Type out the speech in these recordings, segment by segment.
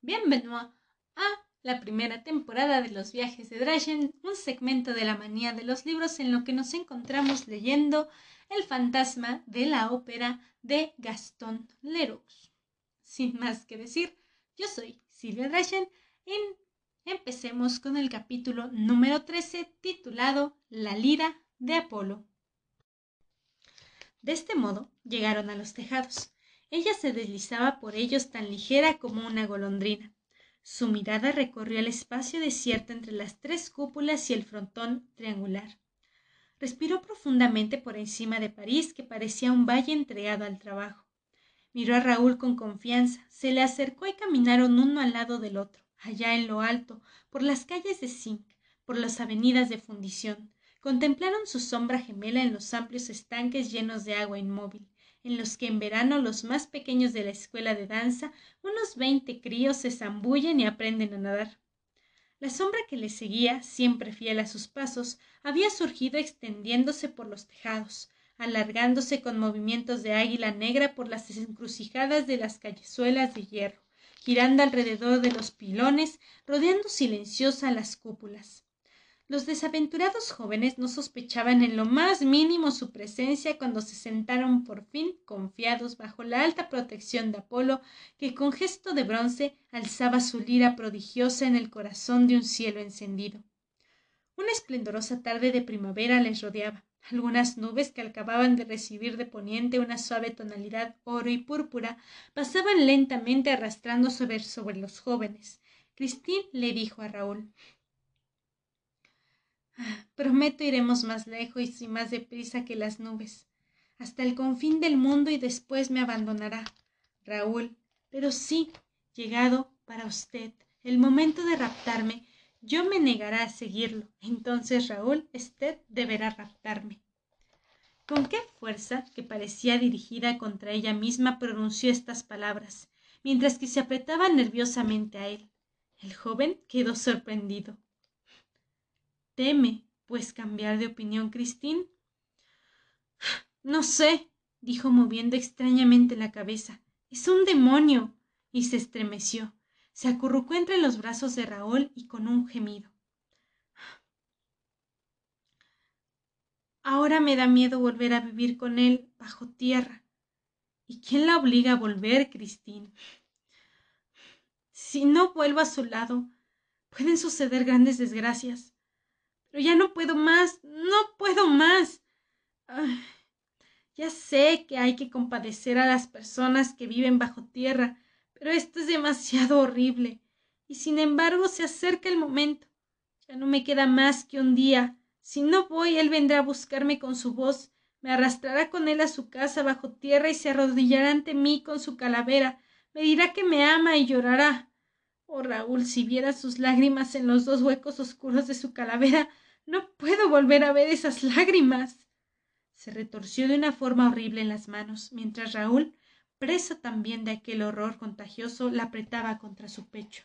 Bienvenido a la primera temporada de los viajes de Drachen, un segmento de la manía de los libros en lo que nos encontramos leyendo El fantasma de la ópera de Gaston Leroux. Sin más que decir, yo soy Silvia Drachen y empecemos con el capítulo número 13 titulado La lira de Apolo. De este modo llegaron a los tejados. Ella se deslizaba por ellos tan ligera como una golondrina. Su mirada recorrió el espacio desierto entre las tres cúpulas y el frontón triangular. Respiró profundamente por encima de París, que parecía un valle entregado al trabajo. Miró a Raúl con confianza, se le acercó y caminaron uno al lado del otro, allá en lo alto, por las calles de Zinc, por las avenidas de fundición. Contemplaron su sombra gemela en los amplios estanques llenos de agua inmóvil, en los que en verano los más pequeños de la escuela de danza, unos veinte críos, se zambullen y aprenden a nadar. La sombra que le seguía, siempre fiel a sus pasos, había surgido extendiéndose por los tejados, alargándose con movimientos de águila negra por las encrucijadas de las callezuelas de hierro, girando alrededor de los pilones, rodeando silenciosa las cúpulas. Los desaventurados jóvenes no sospechaban en lo más mínimo su presencia cuando se sentaron por fin confiados bajo la alta protección de Apolo, que con gesto de bronce alzaba su lira prodigiosa en el corazón de un cielo encendido. Una esplendorosa tarde de primavera les rodeaba. Algunas nubes que acababan de recibir de poniente una suave tonalidad oro y púrpura pasaban lentamente arrastrando sobre, sobre los jóvenes. Cristín le dijo a Raúl Prometo iremos más lejos y más deprisa que las nubes, hasta el confín del mundo y después me abandonará. Raúl, pero sí, llegado para usted el momento de raptarme, yo me negará a seguirlo. Entonces, Raúl, usted deberá raptarme. Con qué fuerza, que parecía dirigida contra ella misma, pronunció estas palabras, mientras que se apretaba nerviosamente a él. El joven quedó sorprendido. ¿Teme, pues, cambiar de opinión, Cristín? No sé, dijo moviendo extrañamente la cabeza. Es un demonio. y se estremeció. Se acurrucó entre los brazos de Raúl y con un gemido. Ahora me da miedo volver a vivir con él bajo tierra. ¿Y quién la obliga a volver, Cristín? Si no vuelvo a su lado, pueden suceder grandes desgracias. Pero ya no puedo más, no puedo más. ya sé que hay que compadecer a las personas que viven bajo tierra, pero esto es demasiado horrible. Y sin embargo se acerca el momento. Ya no me queda más que un día. Si no voy, él vendrá a buscarme con su voz, me arrastrará con él a su casa bajo tierra y se arrodillará ante mí con su calavera, me dirá que me ama y llorará. Oh Raúl, si viera sus lágrimas en los dos huecos oscuros de su calavera, no puedo volver a ver esas lágrimas. Se retorció de una forma horrible en las manos, mientras Raúl, preso también de aquel horror contagioso, la apretaba contra su pecho.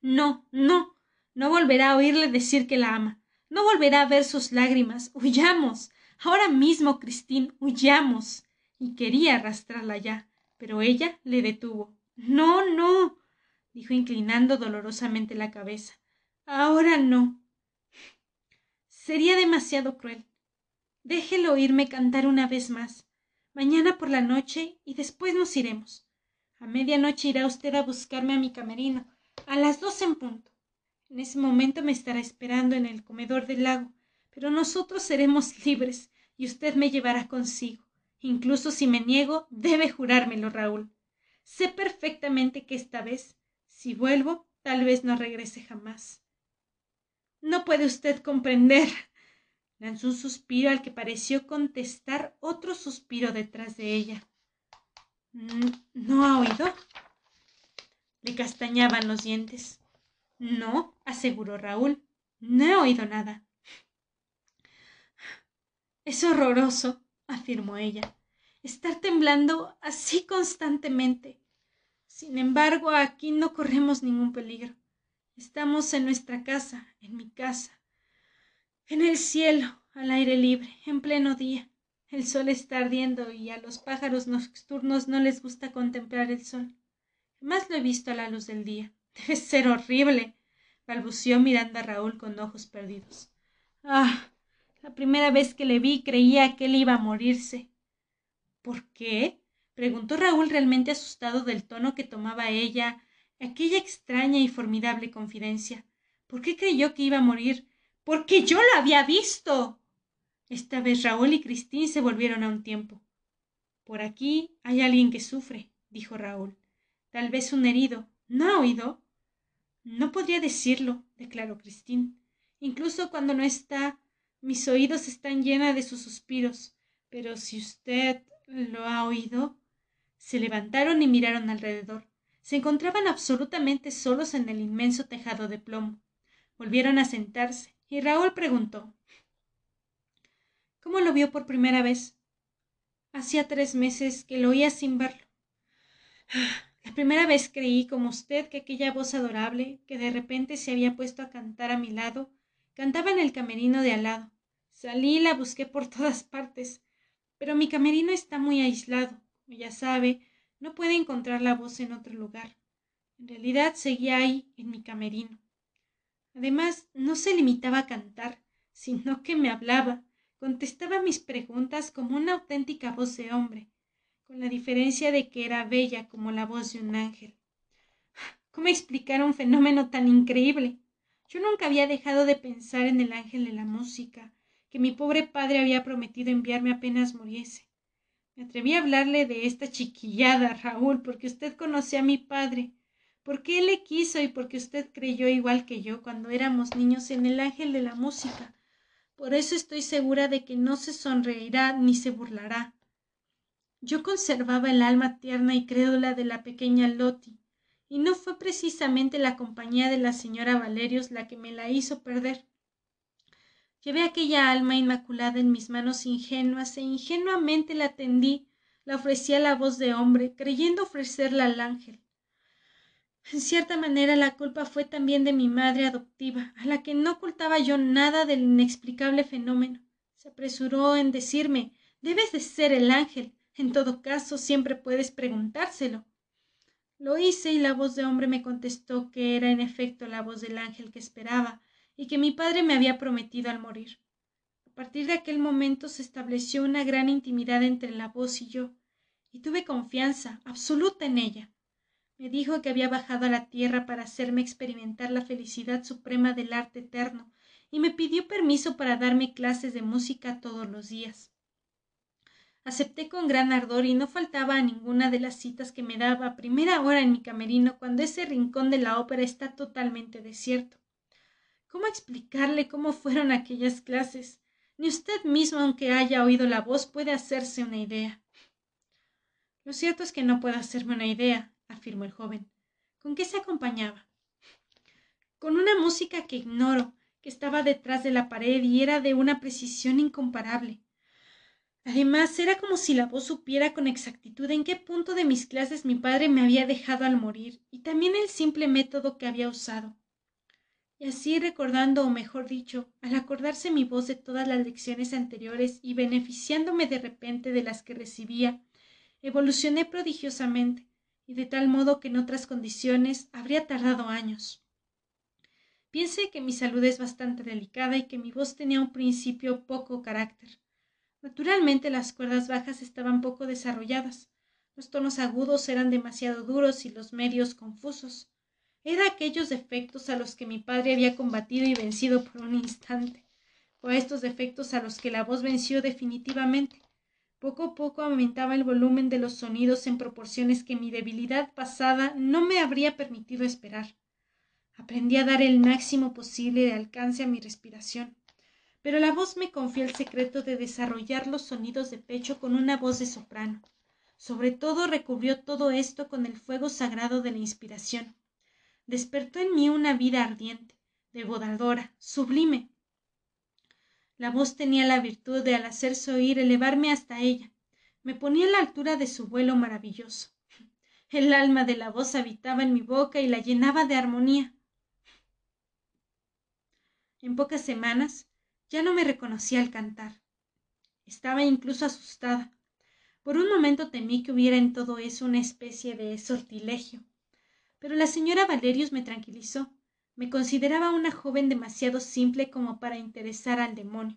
No, no, no volverá a oírle decir que la ama, no volverá a ver sus lágrimas. Huyamos. Ahora mismo, Cristín, huyamos. Y quería arrastrarla ya, pero ella le detuvo. No, no dijo inclinando dolorosamente la cabeza. Ahora no. Sería demasiado cruel. Déjelo oírme cantar una vez más. Mañana por la noche y después nos iremos. A medianoche irá usted a buscarme a mi camerino, a las dos en punto. En ese momento me estará esperando en el comedor del lago, pero nosotros seremos libres y usted me llevará consigo. Incluso si me niego, debe jurármelo, Raúl. Sé perfectamente que esta vez si vuelvo, tal vez no regrese jamás. No puede usted comprender. Lanzó un suspiro al que pareció contestar otro suspiro detrás de ella. ¿No ha oído? Le castañaban los dientes. No, aseguró Raúl. No he oído nada. Es horroroso, afirmó ella, estar temblando así constantemente. Sin embargo, aquí no corremos ningún peligro. Estamos en nuestra casa, en mi casa, en el cielo, al aire libre, en pleno día. El sol está ardiendo y a los pájaros nocturnos no les gusta contemplar el sol. jamás lo he visto a la luz del día. Debe ser horrible. balbuceó mirando a Raúl con ojos perdidos. Ah. La primera vez que le vi creía que él iba a morirse. ¿Por qué? Preguntó Raúl realmente asustado del tono que tomaba ella aquella extraña y formidable confidencia. ¿Por qué creyó que iba a morir? Porque yo lo había visto. Esta vez Raúl y Cristín se volvieron a un tiempo. Por aquí hay alguien que sufre, dijo Raúl. Tal vez un herido. ¿No ha oído? No podría decirlo, declaró Cristín. Incluso cuando no está, mis oídos están llenos de sus suspiros. Pero si usted lo ha oído. Se levantaron y miraron alrededor. Se encontraban absolutamente solos en el inmenso tejado de plomo. Volvieron a sentarse, y Raúl preguntó ¿Cómo lo vio por primera vez? Hacía tres meses que lo oía sin verlo. La primera vez creí, como usted, que aquella voz adorable, que de repente se había puesto a cantar a mi lado, cantaba en el camerino de al lado. Salí y la busqué por todas partes, pero mi camerino está muy aislado. Ya sabe, no puede encontrar la voz en otro lugar. En realidad seguía ahí, en mi camerino. Además, no se limitaba a cantar, sino que me hablaba, contestaba mis preguntas como una auténtica voz de hombre, con la diferencia de que era bella como la voz de un ángel. ¿Cómo explicar un fenómeno tan increíble? Yo nunca había dejado de pensar en el ángel de la música, que mi pobre padre había prometido enviarme apenas muriese. Me atreví a hablarle de esta chiquillada, Raúl, porque usted conoce a mi padre, porque él le quiso y porque usted creyó igual que yo cuando éramos niños en el ángel de la música, por eso estoy segura de que no se sonreirá ni se burlará. Yo conservaba el alma tierna y crédula de la pequeña Loti, y no fue precisamente la compañía de la señora Valerios la que me la hizo perder. Llevé aquella alma inmaculada en mis manos ingenuas e ingenuamente la tendí, la ofrecí a la voz de hombre, creyendo ofrecerla al ángel. En cierta manera la culpa fue también de mi madre adoptiva, a la que no ocultaba yo nada del inexplicable fenómeno. Se apresuró en decirme debes de ser el ángel. En todo caso, siempre puedes preguntárselo. Lo hice y la voz de hombre me contestó que era en efecto la voz del ángel que esperaba y que mi padre me había prometido al morir. A partir de aquel momento se estableció una gran intimidad entre la voz y yo, y tuve confianza absoluta en ella. Me dijo que había bajado a la tierra para hacerme experimentar la felicidad suprema del arte eterno, y me pidió permiso para darme clases de música todos los días. Acepté con gran ardor y no faltaba a ninguna de las citas que me daba a primera hora en mi camerino cuando ese rincón de la ópera está totalmente desierto. ¿Cómo explicarle cómo fueron aquellas clases? Ni usted mismo, aunque haya oído la voz, puede hacerse una idea. Lo cierto es que no puedo hacerme una idea, afirmó el joven. ¿Con qué se acompañaba? Con una música que ignoro, que estaba detrás de la pared y era de una precisión incomparable. Además, era como si la voz supiera con exactitud en qué punto de mis clases mi padre me había dejado al morir, y también el simple método que había usado. Y así recordando, o mejor dicho, al acordarse mi voz de todas las lecciones anteriores y beneficiándome de repente de las que recibía, evolucioné prodigiosamente, y de tal modo que en otras condiciones habría tardado años. Piense que mi salud es bastante delicada y que mi voz tenía un principio poco carácter. Naturalmente las cuerdas bajas estaban poco desarrolladas, los tonos agudos eran demasiado duros y los medios confusos. Era aquellos defectos a los que mi padre había combatido y vencido por un instante, o a estos defectos a los que la voz venció definitivamente. Poco a poco aumentaba el volumen de los sonidos en proporciones que mi debilidad pasada no me habría permitido esperar. Aprendí a dar el máximo posible de alcance a mi respiración, pero la voz me confió el secreto de desarrollar los sonidos de pecho con una voz de soprano. Sobre todo recubrió todo esto con el fuego sagrado de la inspiración. Despertó en mí una vida ardiente, devoradora, sublime, la voz tenía la virtud de al hacerse oír elevarme hasta ella. Me ponía a la altura de su vuelo maravilloso. El alma de la voz habitaba en mi boca y la llenaba de armonía. En pocas semanas ya no me reconocía al cantar. Estaba incluso asustada. Por un momento temí que hubiera en todo eso una especie de sortilegio. Pero la señora Valerius me tranquilizó. Me consideraba una joven demasiado simple como para interesar al demonio.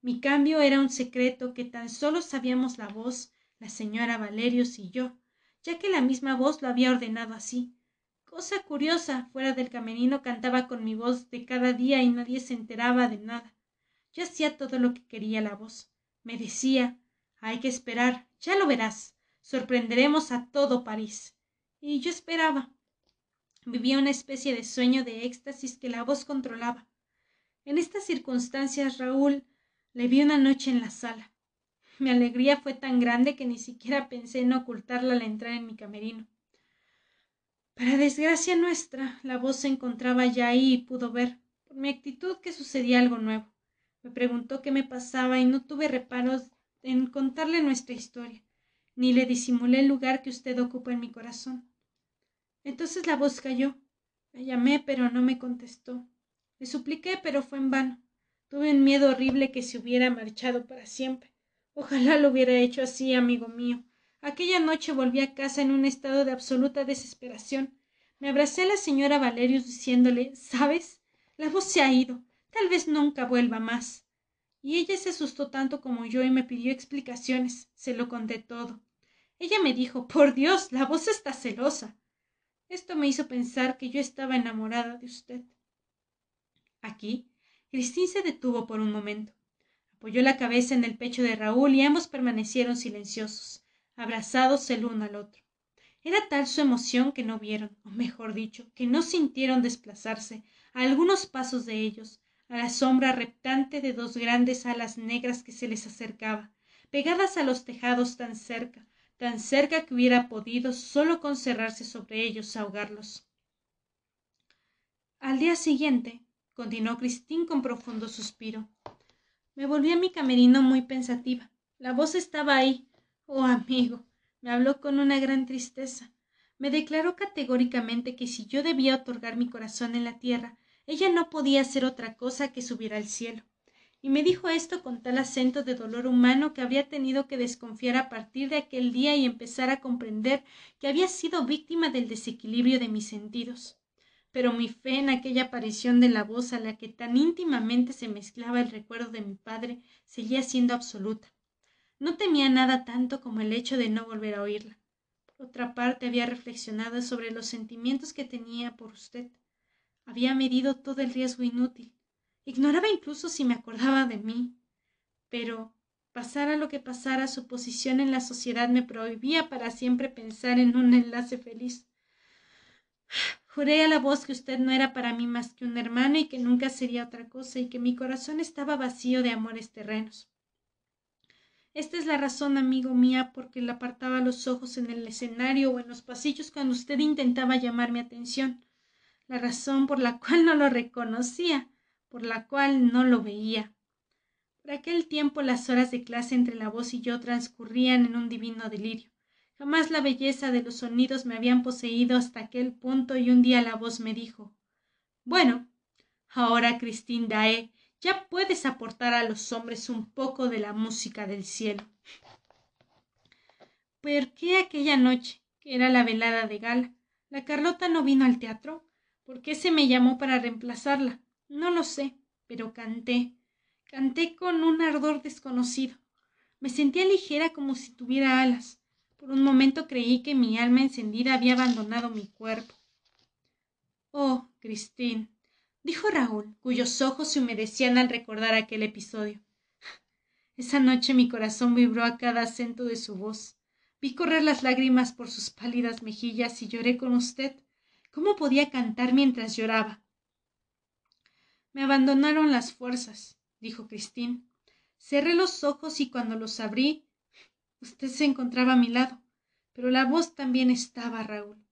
Mi cambio era un secreto que tan solo sabíamos la voz, la señora Valerius y yo, ya que la misma voz lo había ordenado así. Cosa curiosa, fuera del camerino cantaba con mi voz de cada día y nadie se enteraba de nada. Yo hacía todo lo que quería la voz. Me decía hay que esperar, ya lo verás. Sorprenderemos a todo París. Y yo esperaba. Vivía una especie de sueño de éxtasis que la voz controlaba. En estas circunstancias, Raúl le vi una noche en la sala. Mi alegría fue tan grande que ni siquiera pensé en ocultarla al entrar en mi camerino. Para desgracia nuestra, la voz se encontraba ya ahí y pudo ver, por mi actitud, que sucedía algo nuevo. Me preguntó qué me pasaba y no tuve reparos en contarle nuestra historia, ni le disimulé el lugar que usted ocupa en mi corazón. Entonces la voz cayó. La llamé, pero no me contestó. Le supliqué, pero fue en vano. Tuve un miedo horrible que se hubiera marchado para siempre. Ojalá lo hubiera hecho así, amigo mío. Aquella noche volví a casa en un estado de absoluta desesperación. Me abracé a la señora Valerius diciéndole ¿Sabes? La voz se ha ido. Tal vez nunca vuelva más. Y ella se asustó tanto como yo y me pidió explicaciones. Se lo conté todo. Ella me dijo Por Dios, la voz está celosa. Esto me hizo pensar que yo estaba enamorada de usted. Aquí Cristín se detuvo por un momento. Apoyó la cabeza en el pecho de Raúl y ambos permanecieron silenciosos, abrazados el uno al otro. Era tal su emoción que no vieron, o mejor dicho, que no sintieron desplazarse a algunos pasos de ellos, a la sombra reptante de dos grandes alas negras que se les acercaba, pegadas a los tejados tan cerca, tan cerca que hubiera podido solo con cerrarse sobre ellos ahogarlos. Al día siguiente, continuó Cristín con profundo suspiro. Me volví a mi camerino muy pensativa. La voz estaba ahí. Oh, amigo. Me habló con una gran tristeza. Me declaró categóricamente que si yo debía otorgar mi corazón en la tierra, ella no podía hacer otra cosa que subir al cielo. Y me dijo esto con tal acento de dolor humano que habría tenido que desconfiar a partir de aquel día y empezar a comprender que había sido víctima del desequilibrio de mis sentidos pero mi fe en aquella aparición de la voz a la que tan íntimamente se mezclaba el recuerdo de mi padre seguía siendo absoluta. No temía nada tanto como el hecho de no volver a oírla. Por otra parte, había reflexionado sobre los sentimientos que tenía por usted. Había medido todo el riesgo inútil. Ignoraba incluso si me acordaba de mí. Pero, pasara lo que pasara, su posición en la sociedad me prohibía para siempre pensar en un enlace feliz. Juré a la voz que usted no era para mí más que un hermano y que nunca sería otra cosa y que mi corazón estaba vacío de amores terrenos. Esta es la razón, amigo mía, por que le apartaba los ojos en el escenario o en los pasillos cuando usted intentaba llamar mi atención, la razón por la cual no lo reconocía, por la cual no lo veía. Por aquel tiempo las horas de clase entre la voz y yo transcurrían en un divino delirio. Jamás la belleza de los sonidos me habían poseído hasta aquel punto y un día la voz me dijo Bueno, ahora, Christine Dae, ya puedes aportar a los hombres un poco de la música del cielo. ¿Por qué aquella noche, que era la velada de gala, la Carlota no vino al teatro? ¿Por qué se me llamó para reemplazarla? No lo sé, pero canté. Canté con un ardor desconocido. Me sentía ligera como si tuviera alas. Por un momento creí que mi alma encendida había abandonado mi cuerpo. Oh, Christine, dijo Raúl, cuyos ojos se humedecían al recordar aquel episodio. Esa noche mi corazón vibró a cada acento de su voz. Vi correr las lágrimas por sus pálidas mejillas y lloré con usted. ¿Cómo podía cantar mientras lloraba? Me abandonaron las fuerzas, dijo Christine. Cerré los ojos y cuando los abrí Usted se encontraba a mi lado, pero la voz también estaba, Raúl.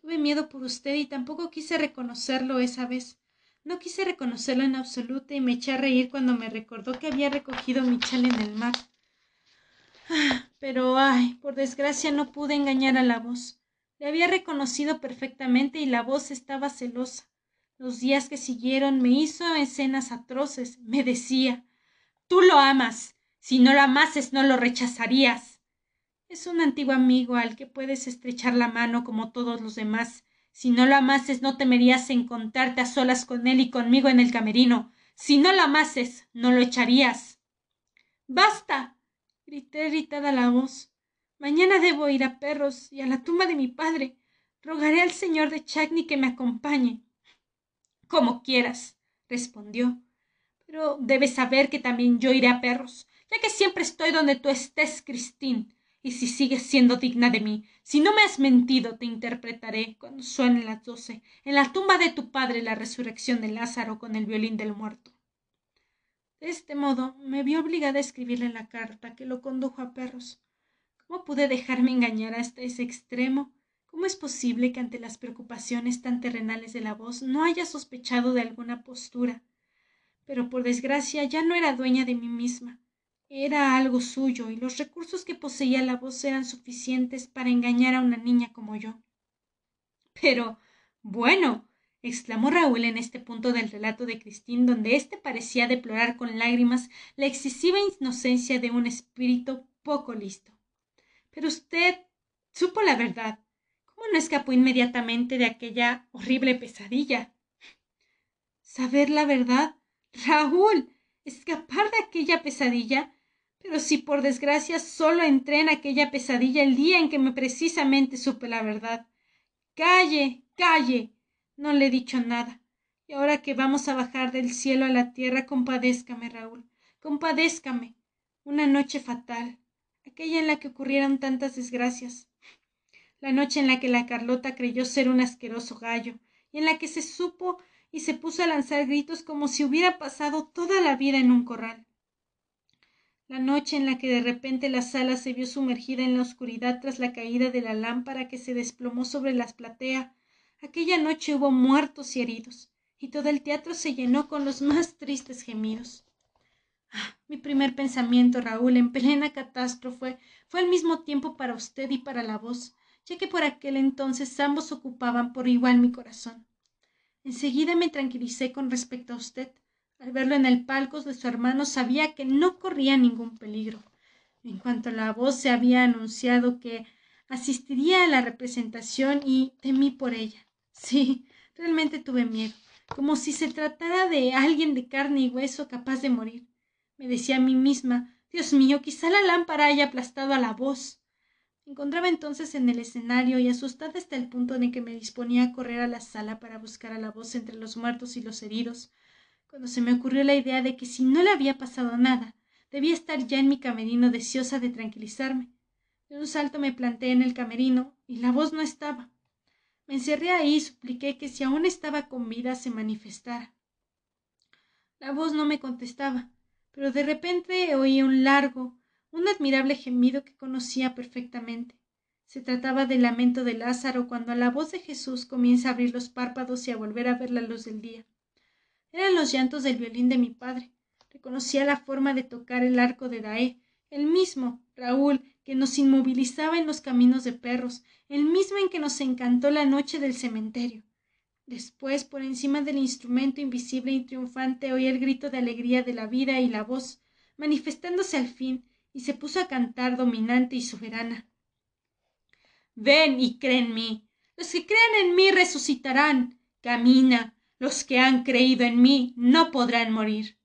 Tuve miedo por usted y tampoco quise reconocerlo esa vez. No quise reconocerlo en absoluto y me eché a reír cuando me recordó que había recogido mi chal en el mar. Ah, pero ay, por desgracia no pude engañar a la voz. Le había reconocido perfectamente y la voz estaba celosa. Los días que siguieron me hizo escenas atroces. Me decía Tú lo amas. Si no lo amases, no lo rechazarías. Es un antiguo amigo al que puedes estrechar la mano como todos los demás, Si no lo amases, no temerías encontrarte a solas con él y conmigo en el camerino. Si no lo amases, no lo echarías. Basta. grité irritada la voz. Mañana debo ir a Perros y a la tumba de mi padre. Rogaré al señor de Chagny que me acompañe. Como quieras, respondió. Pero debes saber que también yo iré a Perros, ya que siempre estoy donde tú estés, Cristín. Y si sigues siendo digna de mí, si no me has mentido, te interpretaré, cuando suenen las doce, en la tumba de tu padre la resurrección de Lázaro con el violín del muerto. De este modo me vi obligada a escribirle la carta que lo condujo a perros. ¿Cómo pude dejarme engañar hasta ese extremo? ¿Cómo es posible que ante las preocupaciones tan terrenales de la voz no haya sospechado de alguna postura? Pero por desgracia ya no era dueña de mí misma. Era algo suyo y los recursos que poseía la voz eran suficientes para engañar a una niña como yo. Pero, bueno, exclamó Raúl en este punto del relato de Cristín, donde éste parecía deplorar con lágrimas la excesiva inocencia de un espíritu poco listo. Pero usted supo la verdad. ¿Cómo no escapó inmediatamente de aquella horrible pesadilla? Saber la verdad. Raúl. escapar de aquella pesadilla. Pero si por desgracia solo entré en aquella pesadilla el día en que me precisamente supe la verdad. Calle, calle. No le he dicho nada. Y ahora que vamos a bajar del cielo a la tierra, compadézcame, Raúl. Compadézcame. Una noche fatal. Aquella en la que ocurrieron tantas desgracias. La noche en la que la Carlota creyó ser un asqueroso gallo, y en la que se supo y se puso a lanzar gritos como si hubiera pasado toda la vida en un corral la noche en la que de repente la sala se vio sumergida en la oscuridad tras la caída de la lámpara que se desplomó sobre las platea. Aquella noche hubo muertos y heridos, y todo el teatro se llenó con los más tristes gemidos. Ah, mi primer pensamiento, Raúl, en plena catástrofe, fue al mismo tiempo para usted y para la voz, ya que por aquel entonces ambos ocupaban por igual mi corazón. Enseguida me tranquilicé con respecto a usted. Al verlo en el palco de su hermano sabía que no corría ningún peligro. En cuanto a la voz se había anunciado que asistiría a la representación y temí por ella. Sí, realmente tuve miedo, como si se tratara de alguien de carne y hueso capaz de morir. Me decía a mí misma, Dios mío, quizá la lámpara haya aplastado a la voz. Encontraba entonces en el escenario y asustada hasta el punto de que me disponía a correr a la sala para buscar a la voz entre los muertos y los heridos, cuando se me ocurrió la idea de que si no le había pasado nada, debía estar ya en mi camerino deseosa de tranquilizarme. De un salto me planté en el camerino y la voz no estaba. Me encerré ahí y supliqué que si aún estaba con vida se manifestara. La voz no me contestaba, pero de repente oí un largo, un admirable gemido que conocía perfectamente. Se trataba del lamento de Lázaro cuando a la voz de Jesús comienza a abrir los párpados y a volver a ver la luz del día. Eran los llantos del violín de mi padre. Reconocía la forma de tocar el arco de Daé, el mismo, Raúl, que nos inmovilizaba en los caminos de perros, el mismo en que nos encantó la noche del cementerio. Después, por encima del instrumento invisible y triunfante, oí el grito de alegría de la vida y la voz, manifestándose al fin, y se puso a cantar dominante y soberana. Ven y cree en mí. Los que crean en mí resucitarán. Camina, los que han creído en mí no podrán morir.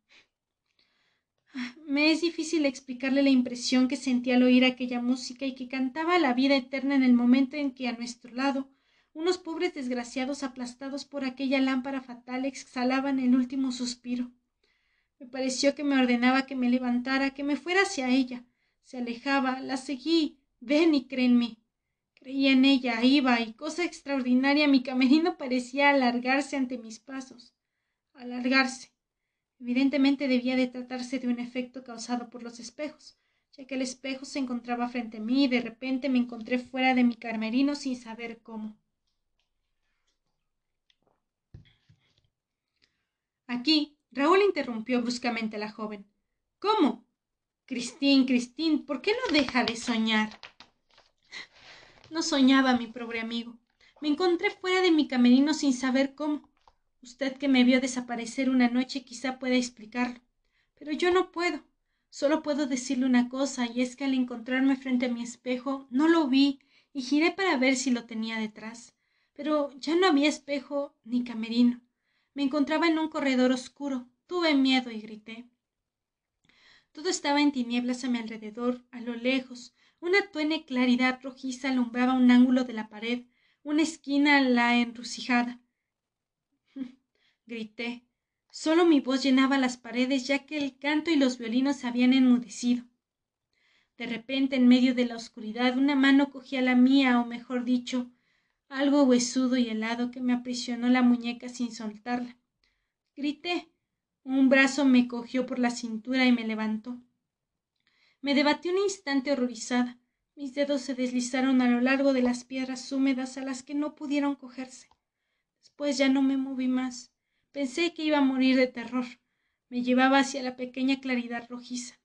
Me es difícil explicarle la impresión que sentí al oír aquella música y que cantaba la vida eterna en el momento en que a nuestro lado unos pobres desgraciados aplastados por aquella lámpara fatal exhalaban el último suspiro. Me pareció que me ordenaba que me levantara, que me fuera hacia ella. Se alejaba, la seguí. Ven y créenme. Creía en ella, iba, y cosa extraordinaria, mi camerino parecía alargarse ante mis pasos. Alargarse. Evidentemente debía de tratarse de un efecto causado por los espejos, ya que el espejo se encontraba frente a mí y de repente me encontré fuera de mi camerino sin saber cómo. Aquí, Raúl interrumpió bruscamente a la joven. ¿Cómo? Cristín, Cristín, ¿por qué no deja de soñar? No soñaba, mi pobre amigo. Me encontré fuera de mi camerino sin saber cómo. Usted que me vio desaparecer una noche quizá pueda explicarlo. Pero yo no puedo. Solo puedo decirle una cosa, y es que al encontrarme frente a mi espejo no lo vi y giré para ver si lo tenía detrás. pero ya no había espejo ni camerino. Me encontraba en un corredor oscuro. Tuve miedo y grité. Todo estaba en tinieblas a mi alrededor, a lo lejos. Una tuene claridad rojiza alumbraba un ángulo de la pared, una esquina a la encrucijada. grité. Solo mi voz llenaba las paredes, ya que el canto y los violinos se habían enmudecido. De repente, en medio de la oscuridad, una mano cogía la mía, o mejor dicho, algo huesudo y helado que me aprisionó la muñeca sin soltarla. Grité. Un brazo me cogió por la cintura y me levantó. Me debatí un instante horrorizada. Mis dedos se deslizaron a lo largo de las piedras húmedas a las que no pudieron cogerse. Después ya no me moví más. Pensé que iba a morir de terror. Me llevaba hacia la pequeña claridad rojiza.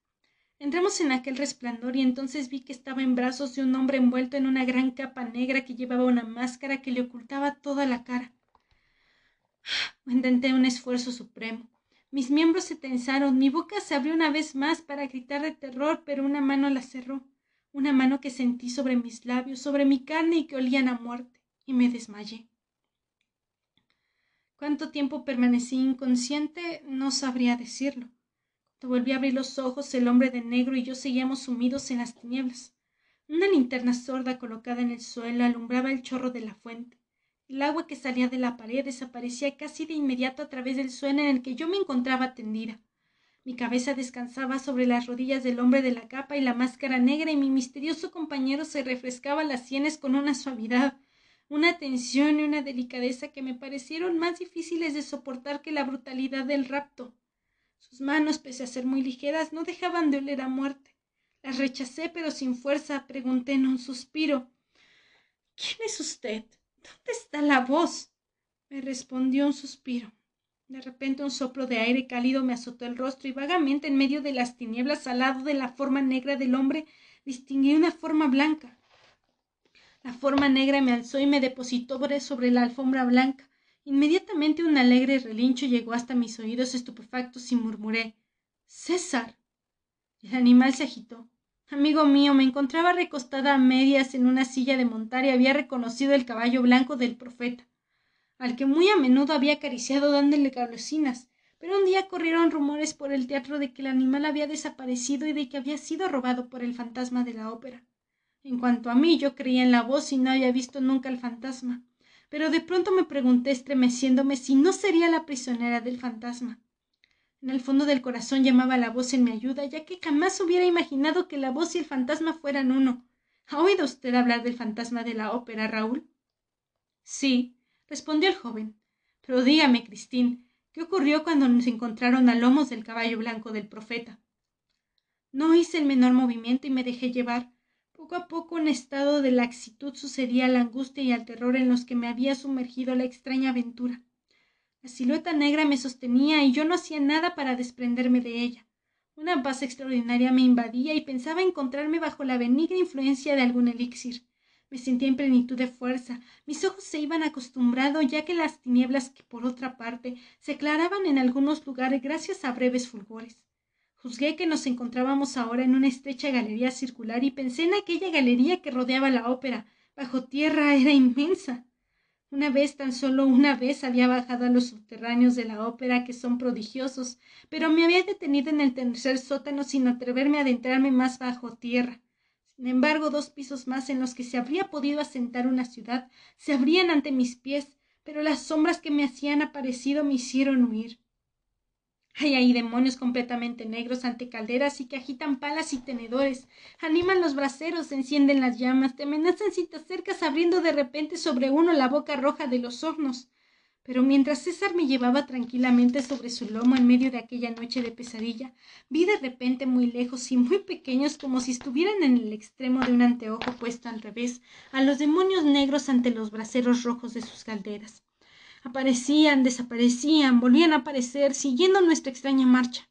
Entramos en aquel resplandor y entonces vi que estaba en brazos de un hombre envuelto en una gran capa negra que llevaba una máscara que le ocultaba toda la cara. Intenté un esfuerzo supremo. Mis miembros se tensaron, mi boca se abrió una vez más para gritar de terror, pero una mano la cerró, una mano que sentí sobre mis labios, sobre mi carne y que olían a muerte, y me desmayé. Cuánto tiempo permanecí inconsciente no sabría decirlo. Volví a abrir los ojos, el hombre de negro y yo seguíamos sumidos en las tinieblas. Una linterna sorda colocada en el suelo alumbraba el chorro de la fuente. El agua que salía de la pared desaparecía casi de inmediato a través del suelo en el que yo me encontraba tendida. Mi cabeza descansaba sobre las rodillas del hombre de la capa y la máscara negra y mi misterioso compañero se refrescaba las sienes con una suavidad, una tensión y una delicadeza que me parecieron más difíciles de soportar que la brutalidad del rapto. Sus manos, pese a ser muy ligeras, no dejaban de oler a muerte. Las rechacé, pero sin fuerza. Pregunté en un suspiro ¿Quién es usted? ¿Dónde está la voz? Me respondió un suspiro. De repente un soplo de aire cálido me azotó el rostro y vagamente en medio de las tinieblas al lado de la forma negra del hombre distinguí una forma blanca. La forma negra me alzó y me depositó sobre la alfombra blanca. Inmediatamente un alegre relincho llegó hasta mis oídos estupefactos y murmuré César. El animal se agitó. Amigo mío, me encontraba recostada a medias en una silla de montar y había reconocido el caballo blanco del profeta, al que muy a menudo había acariciado dándole galosinas, pero un día corrieron rumores por el teatro de que el animal había desaparecido y de que había sido robado por el fantasma de la ópera. En cuanto a mí, yo creía en la voz y no había visto nunca el fantasma pero de pronto me pregunté estremeciéndome si no sería la prisionera del fantasma. En el fondo del corazón llamaba la voz en mi ayuda, ya que jamás hubiera imaginado que la voz y el fantasma fueran uno. ¿Ha oído usted hablar del fantasma de la ópera, Raúl? Sí, respondió el joven. Pero dígame, Cristín, ¿qué ocurrió cuando nos encontraron a lomos del caballo blanco del profeta? No hice el menor movimiento y me dejé llevar. Poco a poco un estado de laxitud sucedía a la angustia y al terror en los que me había sumergido la extraña aventura. La silueta negra me sostenía y yo no hacía nada para desprenderme de ella. Una paz extraordinaria me invadía y pensaba encontrarme bajo la benigna influencia de algún elixir. Me sentía en plenitud de fuerza. Mis ojos se iban acostumbrando ya que las tinieblas que por otra parte se aclaraban en algunos lugares gracias a breves fulgores. Juzgué que nos encontrábamos ahora en una estrecha galería circular y pensé en aquella galería que rodeaba la ópera. Bajo tierra era inmensa. Una vez, tan solo una vez, había bajado a los subterráneos de la ópera, que son prodigiosos, pero me había detenido en el tercer sótano sin atreverme a adentrarme más bajo tierra. Sin embargo, dos pisos más en los que se habría podido asentar una ciudad se abrían ante mis pies, pero las sombras que me hacían aparecido me hicieron huir. Hay ahí demonios completamente negros ante calderas y que agitan palas y tenedores, animan los braseros, encienden las llamas, te amenazan si te acercas abriendo de repente sobre uno la boca roja de los hornos. Pero mientras César me llevaba tranquilamente sobre su lomo en medio de aquella noche de pesadilla, vi de repente muy lejos y muy pequeños como si estuvieran en el extremo de un anteojo puesto al revés, a los demonios negros ante los braseros rojos de sus calderas. Aparecían, desaparecían, volvían a aparecer, siguiendo nuestra extraña marcha.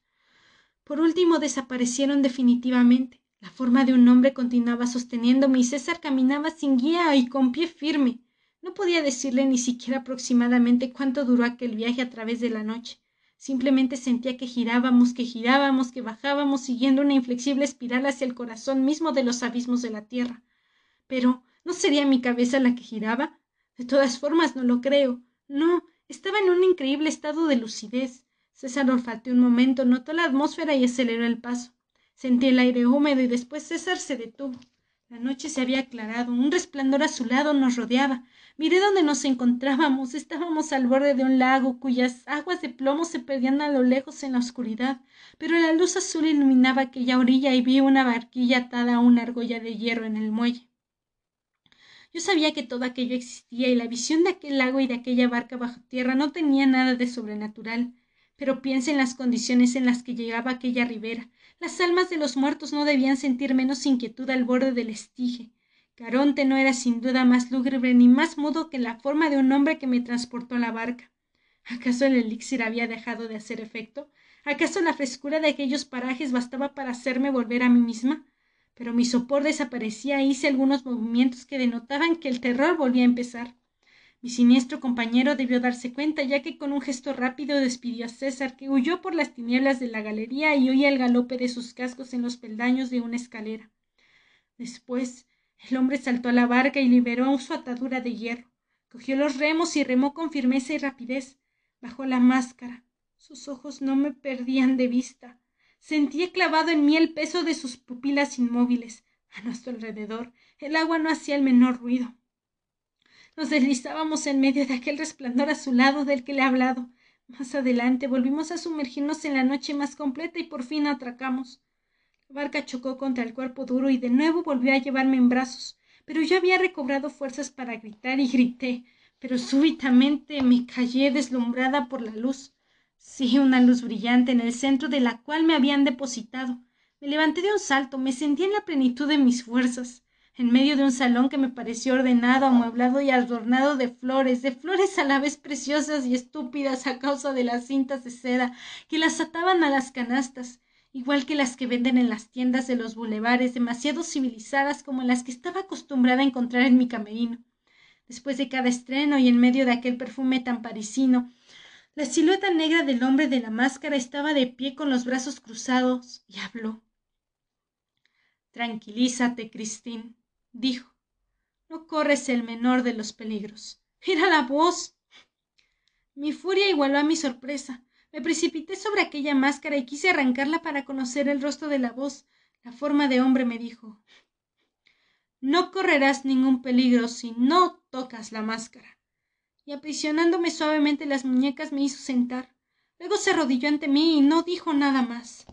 Por último desaparecieron definitivamente. La forma de un hombre continuaba sosteniéndome y César caminaba sin guía y con pie firme. No podía decirle ni siquiera aproximadamente cuánto duró aquel viaje a través de la noche. Simplemente sentía que girábamos, que girábamos, que bajábamos, siguiendo una inflexible espiral hacia el corazón mismo de los abismos de la tierra. Pero, ¿no sería mi cabeza la que giraba? De todas formas, no lo creo. No, estaba en un increíble estado de lucidez. César olfateó un momento, notó la atmósfera y aceleró el paso. Sentí el aire húmedo y después César se detuvo. La noche se había aclarado, un resplandor azulado nos rodeaba. Miré donde nos encontrábamos. Estábamos al borde de un lago cuyas aguas de plomo se perdían a lo lejos en la oscuridad, pero la luz azul iluminaba aquella orilla y vi una barquilla atada a una argolla de hierro en el muelle. Yo sabía que todo aquello existía y la visión de aquel lago y de aquella barca bajo tierra no tenía nada de sobrenatural. Pero piensa en las condiciones en las que llegaba aquella ribera. Las almas de los muertos no debían sentir menos inquietud al borde del estige. Caronte no era sin duda más lúgubre ni más mudo que la forma de un hombre que me transportó a la barca. ¿Acaso el elixir había dejado de hacer efecto? ¿Acaso la frescura de aquellos parajes bastaba para hacerme volver a mí misma? Pero mi sopor desaparecía e hice algunos movimientos que denotaban que el terror volvía a empezar. Mi siniestro compañero debió darse cuenta, ya que con un gesto rápido despidió a César, que huyó por las tinieblas de la galería y oía el galope de sus cascos en los peldaños de una escalera. Después, el hombre saltó a la barca y liberó su atadura de hierro. Cogió los remos y remó con firmeza y rapidez. Bajó la máscara. Sus ojos no me perdían de vista. Sentí clavado en mí el peso de sus pupilas inmóviles. A nuestro alrededor el agua no hacía el menor ruido. Nos deslizábamos en medio de aquel resplandor azulado del que le he hablado. Más adelante volvimos a sumergirnos en la noche más completa y por fin atracamos. La barca chocó contra el cuerpo duro y de nuevo volvió a llevarme en brazos, pero yo había recobrado fuerzas para gritar y grité, pero súbitamente me callé deslumbrada por la luz. Sí, una luz brillante en el centro de la cual me habían depositado. Me levanté de un salto, me sentí en la plenitud de mis fuerzas, en medio de un salón que me pareció ordenado, amueblado y adornado de flores, de flores a la vez preciosas y estúpidas a causa de las cintas de seda que las ataban a las canastas, igual que las que venden en las tiendas de los bulevares, demasiado civilizadas como las que estaba acostumbrada a encontrar en mi camerino. Después de cada estreno y en medio de aquel perfume tan parisino, la silueta negra del hombre de la máscara estaba de pie con los brazos cruzados y habló. Tranquilízate, Cristín, dijo. No corres el menor de los peligros. Era la voz. Mi furia igualó a mi sorpresa. Me precipité sobre aquella máscara y quise arrancarla para conocer el rostro de la voz. La forma de hombre me dijo No correrás ningún peligro si no tocas la máscara. Y aprisionándome suavemente las muñecas me hizo sentar. Luego se arrodilló ante mí y no dijo nada más.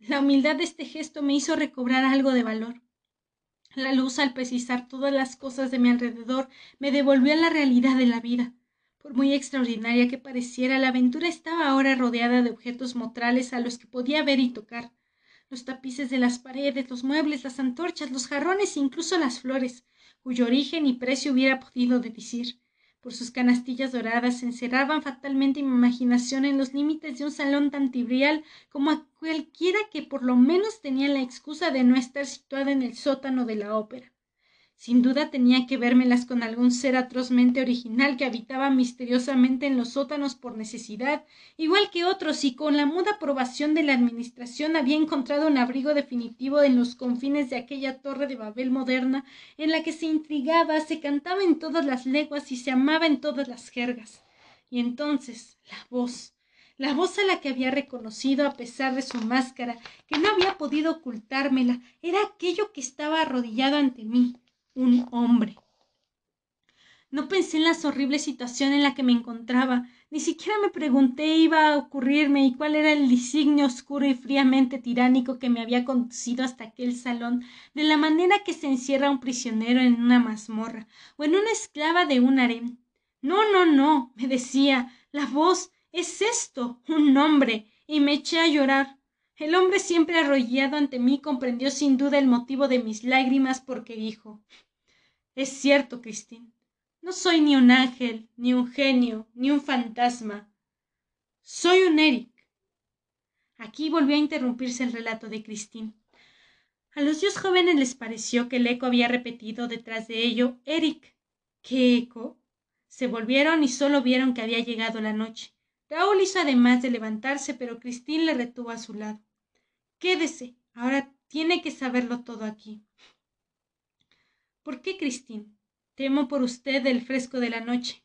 La humildad de este gesto me hizo recobrar algo de valor. La luz, al precisar todas las cosas de mi alrededor, me devolvió a la realidad de la vida. Por muy extraordinaria que pareciera, la aventura estaba ahora rodeada de objetos motrales a los que podía ver y tocar. Los tapices de las paredes, los muebles, las antorchas, los jarrones e incluso las flores, cuyo origen y precio hubiera podido deducir. Por sus canastillas doradas encerraban fatalmente mi imaginación en los límites de un salón tan trivial como a cualquiera que por lo menos tenía la excusa de no estar situada en el sótano de la ópera. Sin duda tenía que vérmelas con algún ser atrozmente original que habitaba misteriosamente en los sótanos por necesidad, igual que otros, y con la muda aprobación de la administración había encontrado un abrigo definitivo en los confines de aquella torre de Babel moderna, en la que se intrigaba, se cantaba en todas las leguas y se amaba en todas las jergas. Y entonces la voz, la voz a la que había reconocido a pesar de su máscara, que no había podido ocultármela, era aquello que estaba arrodillado ante mí un hombre. No pensé en la horrible situación en la que me encontraba, ni siquiera me pregunté iba a ocurrirme y cuál era el designio oscuro y fríamente tiránico que me había conducido hasta aquel salón, de la manera que se encierra un prisionero en una mazmorra o en una esclava de un harén. No, no, no, me decía, la voz es esto, un hombre, y me eché a llorar. El hombre siempre arrollado ante mí comprendió sin duda el motivo de mis lágrimas porque dijo Es cierto, Cristín. No soy ni un ángel, ni un genio, ni un fantasma. Soy un Eric. Aquí volvió a interrumpirse el relato de Cristín. A los dios jóvenes les pareció que el eco había repetido detrás de ello Eric. ¿Qué eco? Se volvieron y solo vieron que había llegado la noche. Raúl hizo además de levantarse, pero Cristín le retuvo a su lado. Quédese. Ahora tiene que saberlo todo aquí. ¿Por qué, Cristín? Temo por usted el fresco de la noche.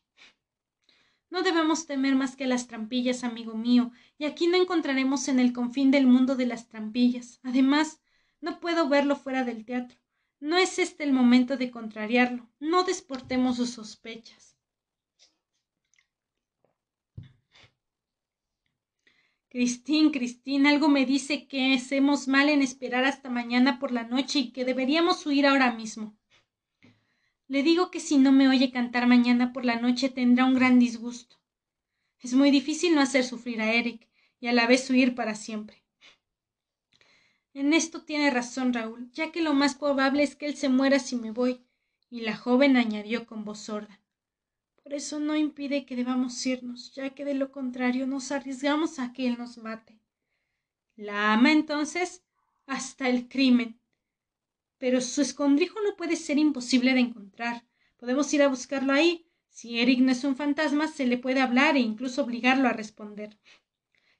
No debemos temer más que las trampillas, amigo mío, y aquí no encontraremos en el confín del mundo de las trampillas. Además, no puedo verlo fuera del teatro. No es este el momento de contrariarlo. No desportemos sus sospechas. Cristín, Cristín, algo me dice que hacemos mal en esperar hasta mañana por la noche y que deberíamos huir ahora mismo. Le digo que si no me oye cantar mañana por la noche tendrá un gran disgusto. Es muy difícil no hacer sufrir a Eric y a la vez huir para siempre. En esto tiene razón Raúl, ya que lo más probable es que él se muera si me voy. Y la joven añadió con voz sorda. Por eso no impide que debamos irnos, ya que de lo contrario nos arriesgamos a que él nos mate. La ama entonces hasta el crimen, pero su escondrijo no puede ser imposible de encontrar. Podemos ir a buscarlo ahí. Si Eric no es un fantasma, se le puede hablar e incluso obligarlo a responder.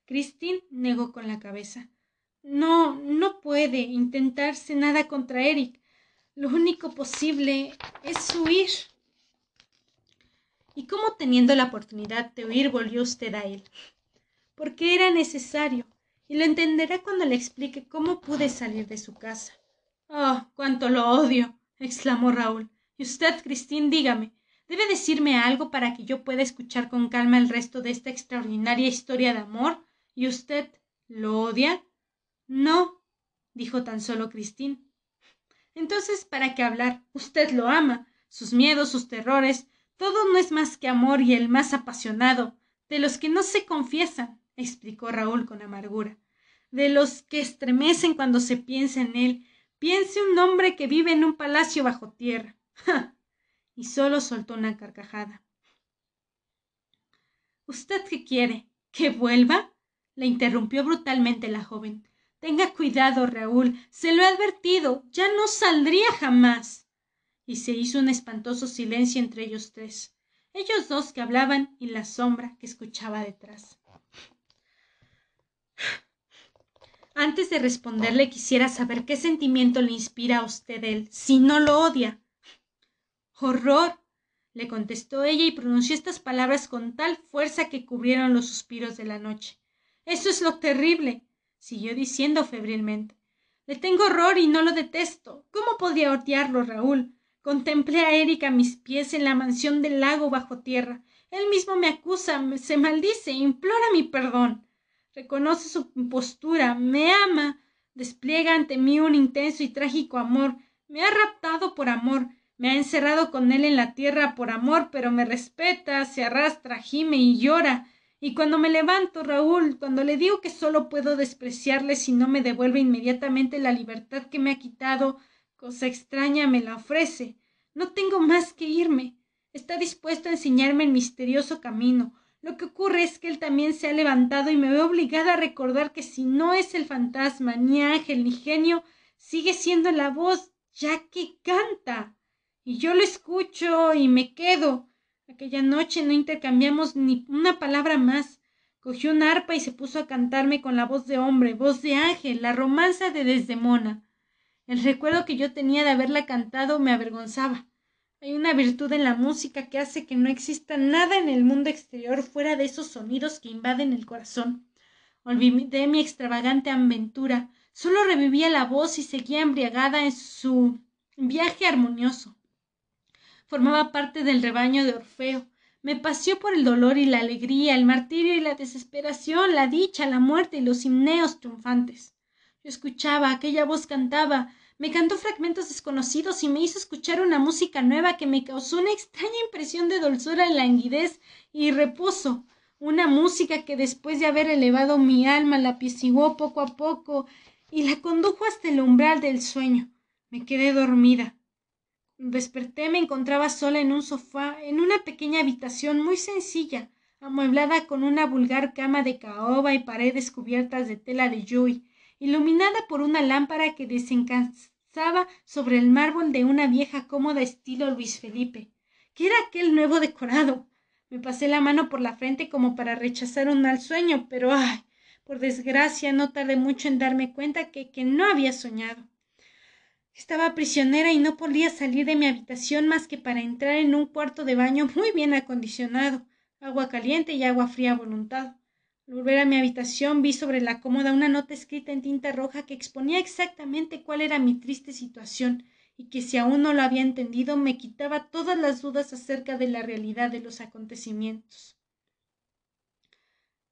Christine negó con la cabeza. No, no puede intentarse nada contra Eric. Lo único posible es huir. ¿Y cómo teniendo la oportunidad de huir volvió usted a él? Porque era necesario, y lo entenderá cuando le explique cómo pude salir de su casa. Oh, cuánto lo odio. exclamó Raúl. Y usted, Cristín, dígame, ¿debe decirme algo para que yo pueda escuchar con calma el resto de esta extraordinaria historia de amor? ¿Y usted lo odia? No, dijo tan solo Cristín. Entonces, ¿para qué hablar? Usted lo ama. Sus miedos, sus terrores, todo no es más que amor y el más apasionado, de los que no se confiesan, explicó Raúl con amargura, de los que estremecen cuando se piensa en él Piense un hombre que vive en un palacio bajo tierra. y solo soltó una carcajada. ¿Usted qué quiere? ¿Que vuelva? le interrumpió brutalmente la joven. Tenga cuidado, Raúl. Se lo he advertido. Ya no saldría jamás. Y se hizo un espantoso silencio entre ellos tres, ellos dos que hablaban y la sombra que escuchaba detrás. Antes de responderle quisiera saber qué sentimiento le inspira a usted él, si no lo odia. Horror. le contestó ella y pronunció estas palabras con tal fuerza que cubrieron los suspiros de la noche. Eso es lo terrible. siguió diciendo febrilmente. Le tengo horror y no lo detesto. ¿Cómo podría odiarlo, Raúl? Contemplé a Erika a mis pies en la mansión del lago bajo tierra. Él mismo me acusa, se maldice, implora mi perdón reconoce su postura, me ama, despliega ante mí un intenso y trágico amor, me ha raptado por amor, me ha encerrado con él en la tierra por amor, pero me respeta, se arrastra, gime y llora. Y cuando me levanto, Raúl, cuando le digo que solo puedo despreciarle si no me devuelve inmediatamente la libertad que me ha quitado, cosa extraña me la ofrece. No tengo más que irme. Está dispuesto a enseñarme el misterioso camino, lo que ocurre es que él también se ha levantado y me ve obligada a recordar que si no es el fantasma, ni ángel, ni genio, sigue siendo la voz, ya que canta. Y yo lo escucho y me quedo. Aquella noche no intercambiamos ni una palabra más. Cogió una arpa y se puso a cantarme con la voz de hombre, voz de ángel, la romanza de Desdemona. El recuerdo que yo tenía de haberla cantado me avergonzaba. Hay una virtud en la música que hace que no exista nada en el mundo exterior fuera de esos sonidos que invaden el corazón. Olvidé mi extravagante aventura, solo revivía la voz y seguía embriagada en su viaje armonioso. Formaba parte del rebaño de Orfeo. Me paseó por el dolor y la alegría, el martirio y la desesperación, la dicha, la muerte y los himneos triunfantes. Yo escuchaba, aquella voz cantaba, me cantó fragmentos desconocidos y me hizo escuchar una música nueva que me causó una extraña impresión de dulzura languidez y reposo. Una música que después de haber elevado mi alma la apaciguó poco a poco y la condujo hasta el umbral del sueño. Me quedé dormida. Desperté me encontraba sola en un sofá, en una pequeña habitación muy sencilla, amueblada con una vulgar cama de caoba y paredes cubiertas de tela de yui, iluminada por una lámpara que sobre el mármol de una vieja cómoda estilo Luis Felipe. ¿Qué era aquel nuevo decorado? Me pasé la mano por la frente como para rechazar un mal sueño, pero ay, por desgracia no tardé mucho en darme cuenta que, que no había soñado. Estaba prisionera y no podía salir de mi habitación más que para entrar en un cuarto de baño muy bien acondicionado, agua caliente y agua fría a voluntad. Al volver a mi habitación vi sobre la cómoda una nota escrita en tinta roja que exponía exactamente cuál era mi triste situación y que si aún no lo había entendido me quitaba todas las dudas acerca de la realidad de los acontecimientos.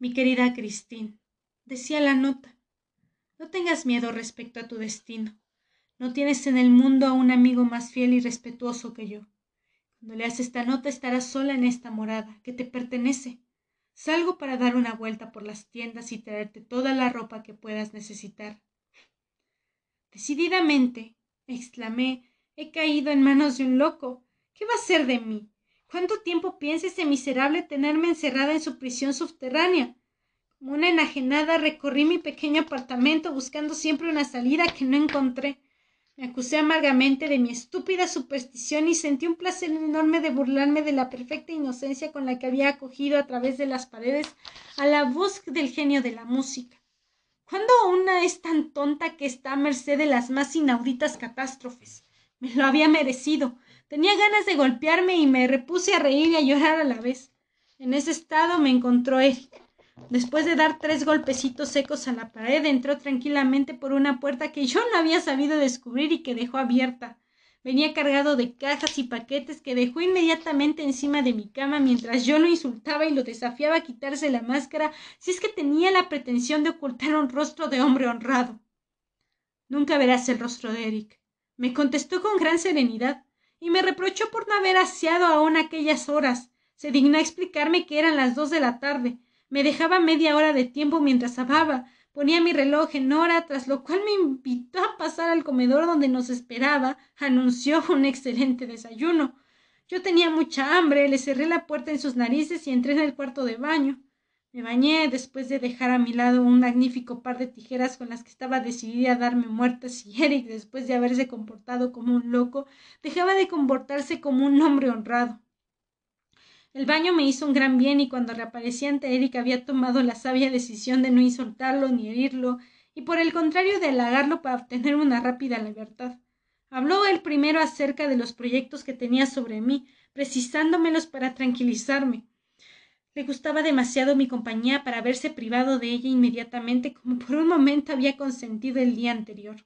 Mi querida Christine, decía la nota, no tengas miedo respecto a tu destino. No tienes en el mundo a un amigo más fiel y respetuoso que yo. Cuando leas esta nota estarás sola en esta morada, que te pertenece. Salgo para dar una vuelta por las tiendas y traerte toda la ropa que puedas necesitar. Decididamente, exclamé, he caído en manos de un loco. ¿Qué va a ser de mí? ¿Cuánto tiempo piensa ese miserable tenerme encerrada en su prisión subterránea? Como una enajenada recorrí mi pequeño apartamento buscando siempre una salida que no encontré. Me acusé amargamente de mi estúpida superstición y sentí un placer enorme de burlarme de la perfecta inocencia con la que había acogido a través de las paredes a la voz del genio de la música. ¿Cuándo una es tan tonta que está a merced de las más inauditas catástrofes? Me lo había merecido. Tenía ganas de golpearme y me repuse a reír y a llorar a la vez. En ese estado me encontró Eric. Después de dar tres golpecitos secos a la pared, entró tranquilamente por una puerta que yo no había sabido descubrir y que dejó abierta. Venía cargado de cajas y paquetes que dejó inmediatamente encima de mi cama mientras yo lo insultaba y lo desafiaba a quitarse la máscara si es que tenía la pretensión de ocultar un rostro de hombre honrado. Nunca verás el rostro de Eric, me contestó con gran serenidad, y me reprochó por no haber aseado aún aquellas horas. Se dignó explicarme que eran las dos de la tarde, me dejaba media hora de tiempo mientras hablaba. Ponía mi reloj en hora, tras lo cual me invitó a pasar al comedor donde nos esperaba. Anunció un excelente desayuno. Yo tenía mucha hambre, le cerré la puerta en sus narices y entré en el cuarto de baño. Me bañé después de dejar a mi lado un magnífico par de tijeras con las que estaba decidida a darme muertas si Eric, después de haberse comportado como un loco, dejaba de comportarse como un hombre honrado. El baño me hizo un gran bien y cuando reaparecí ante Eric había tomado la sabia decisión de no insultarlo ni herirlo y por el contrario de halagarlo para obtener una rápida libertad. Habló él primero acerca de los proyectos que tenía sobre mí, precisándomelos para tranquilizarme. Le gustaba demasiado mi compañía para haberse privado de ella inmediatamente como por un momento había consentido el día anterior.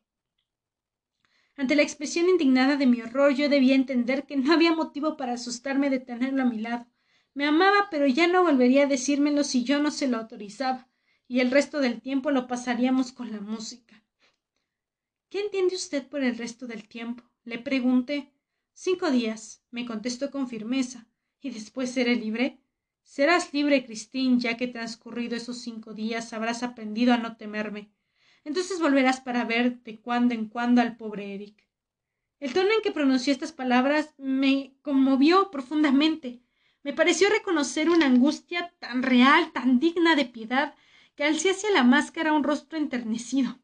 Ante la expresión indignada de mi horror yo debía entender que no había motivo para asustarme de tenerlo a mi lado. Me amaba, pero ya no volvería a decírmelo si yo no se lo autorizaba, y el resto del tiempo lo pasaríamos con la música. ¿Qué entiende usted por el resto del tiempo? le pregunté. Cinco días, me contestó con firmeza. ¿Y después seré libre? Serás libre, Cristín, ya que transcurrido esos cinco días habrás aprendido a no temerme. Entonces volverás para ver de cuando en cuando al pobre Eric. El tono en que pronunció estas palabras me conmovió profundamente. Me pareció reconocer una angustia tan real, tan digna de piedad, que alcé hacia la máscara un rostro enternecido.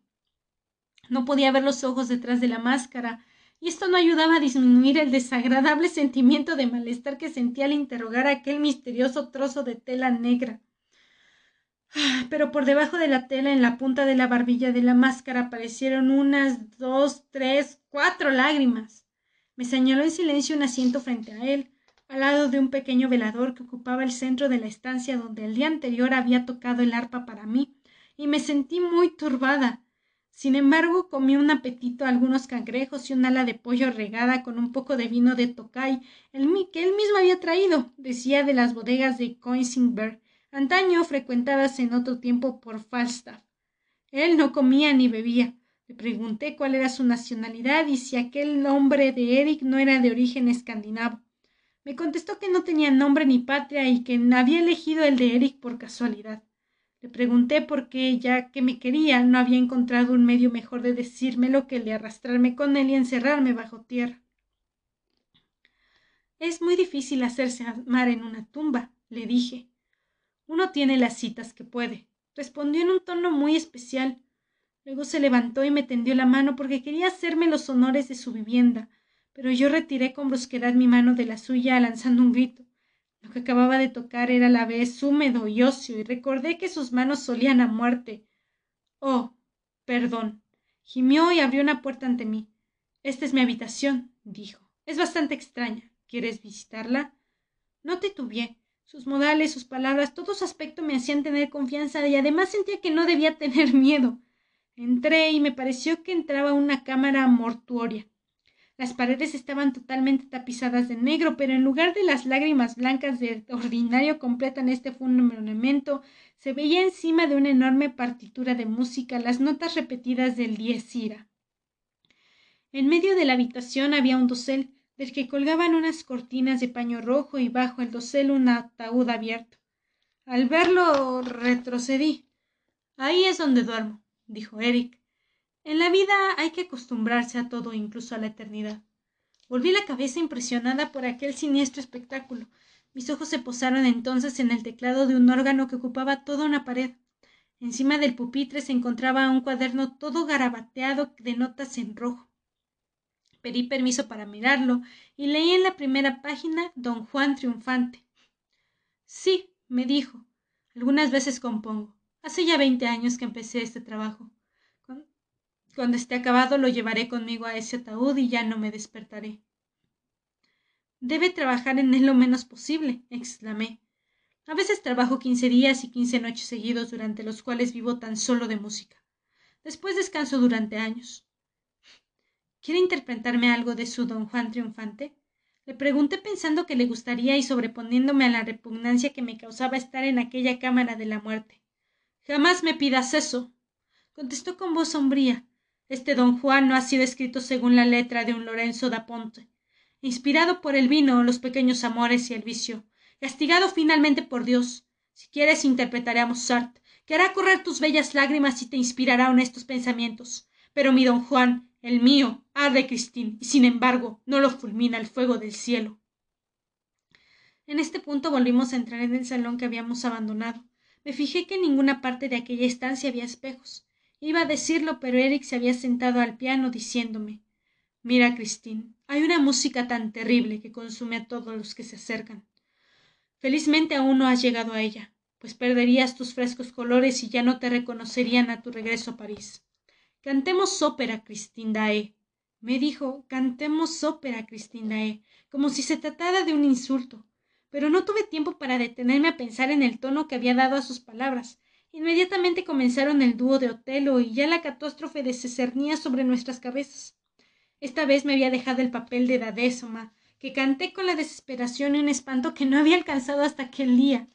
No podía ver los ojos detrás de la máscara, y esto no ayudaba a disminuir el desagradable sentimiento de malestar que sentía al interrogar aquel misterioso trozo de tela negra. Ah, pero por debajo de la tela, en la punta de la barbilla de la máscara, aparecieron unas, dos, tres, cuatro lágrimas. Me señaló en silencio un asiento frente a él al lado de un pequeño velador que ocupaba el centro de la estancia donde el día anterior había tocado el arpa para mí, y me sentí muy turbada. Sin embargo, comí un apetito algunos cangrejos y un ala de pollo regada con un poco de vino de Tokay, el que él mismo había traído, decía de las bodegas de Coinsingberg, antaño frecuentadas en otro tiempo por Falstaff. Él no comía ni bebía. Le pregunté cuál era su nacionalidad y si aquel nombre de Eric no era de origen escandinavo. Me contestó que no tenía nombre ni patria y que había elegido el de Eric por casualidad. Le pregunté por qué, ya que me quería, no había encontrado un medio mejor de decírmelo que el de arrastrarme con él y encerrarme bajo tierra. Es muy difícil hacerse amar en una tumba, le dije. Uno tiene las citas que puede, respondió en un tono muy especial. Luego se levantó y me tendió la mano porque quería hacerme los honores de su vivienda, pero yo retiré con brusquedad mi mano de la suya lanzando un grito. Lo que acababa de tocar era a la vez húmedo y óseo, y recordé que sus manos solían a muerte. Oh, perdón. Gimió y abrió una puerta ante mí. Esta es mi habitación, dijo. Es bastante extraña. ¿Quieres visitarla? No titubeé. Sus modales, sus palabras, todo su aspecto me hacían tener confianza y además sentía que no debía tener miedo. Entré y me pareció que entraba una cámara mortuoria. Las paredes estaban totalmente tapizadas de negro, pero en lugar de las lágrimas blancas de ordinario completan este monumento, se veía encima de una enorme partitura de música las notas repetidas del diez ira. En medio de la habitación había un dosel, del que colgaban unas cortinas de paño rojo y bajo el dosel un ataúd abierto. Al verlo retrocedí. Ahí es donde duermo, dijo Eric. En la vida hay que acostumbrarse a todo, incluso a la eternidad. Volví la cabeza impresionada por aquel siniestro espectáculo. Mis ojos se posaron entonces en el teclado de un órgano que ocupaba toda una pared. Encima del pupitre se encontraba un cuaderno todo garabateado de notas en rojo. Pedí permiso para mirarlo y leí en la primera página Don Juan triunfante. Sí, me dijo. Algunas veces compongo. Hace ya veinte años que empecé este trabajo. Cuando esté acabado lo llevaré conmigo a ese ataúd y ya no me despertaré. Debe trabajar en él lo menos posible, exclamé. A veces trabajo quince días y quince noches seguidos durante los cuales vivo tan solo de música. Después descanso durante años. ¿Quiere interpretarme algo de su don Juan triunfante? Le pregunté pensando que le gustaría y sobreponiéndome a la repugnancia que me causaba estar en aquella cámara de la muerte. Jamás me pidas eso. contestó con voz sombría, este don Juan no ha sido escrito según la letra de un Lorenzo da Ponte, inspirado por el vino, los pequeños amores y el vicio, castigado finalmente por Dios. Si quieres interpretaré a Mozart, que hará correr tus bellas lágrimas y te inspirará honestos pensamientos. Pero mi don Juan, el mío, arde Cristín, y sin embargo no lo fulmina el fuego del cielo. En este punto volvimos a entrar en el salón que habíamos abandonado. Me fijé que en ninguna parte de aquella estancia había espejos. Iba a decirlo, pero Eric se había sentado al piano diciéndome Mira, Christine, hay una música tan terrible que consume a todos los que se acercan. Felizmente aún no has llegado a ella, pues perderías tus frescos colores y ya no te reconocerían a tu regreso a París. Cantemos ópera, Christine Dae. Me dijo, cantemos ópera, Christine Dae, como si se tratara de un insulto. Pero no tuve tiempo para detenerme a pensar en el tono que había dado a sus palabras, Inmediatamente comenzaron el dúo de Otelo y ya la catástrofe se cernía sobre nuestras cabezas. Esta vez me había dejado el papel de Dadésoma, que canté con la desesperación y un espanto que no había alcanzado hasta aquel día.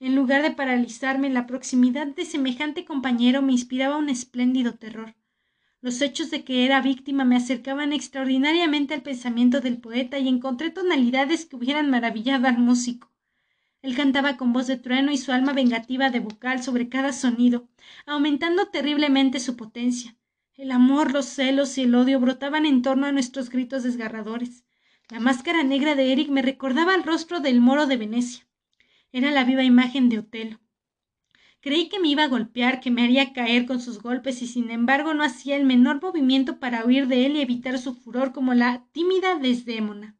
En lugar de paralizarme, la proximidad de semejante compañero me inspiraba un espléndido terror. Los hechos de que era víctima me acercaban extraordinariamente al pensamiento del poeta y encontré tonalidades que hubieran maravillado al músico. Él cantaba con voz de trueno y su alma vengativa de vocal sobre cada sonido, aumentando terriblemente su potencia. El amor, los celos y el odio brotaban en torno a nuestros gritos desgarradores. La máscara negra de Eric me recordaba el rostro del moro de Venecia. Era la viva imagen de Otelo. Creí que me iba a golpear, que me haría caer con sus golpes y sin embargo no hacía el menor movimiento para huir de él y evitar su furor como la tímida Desdémona.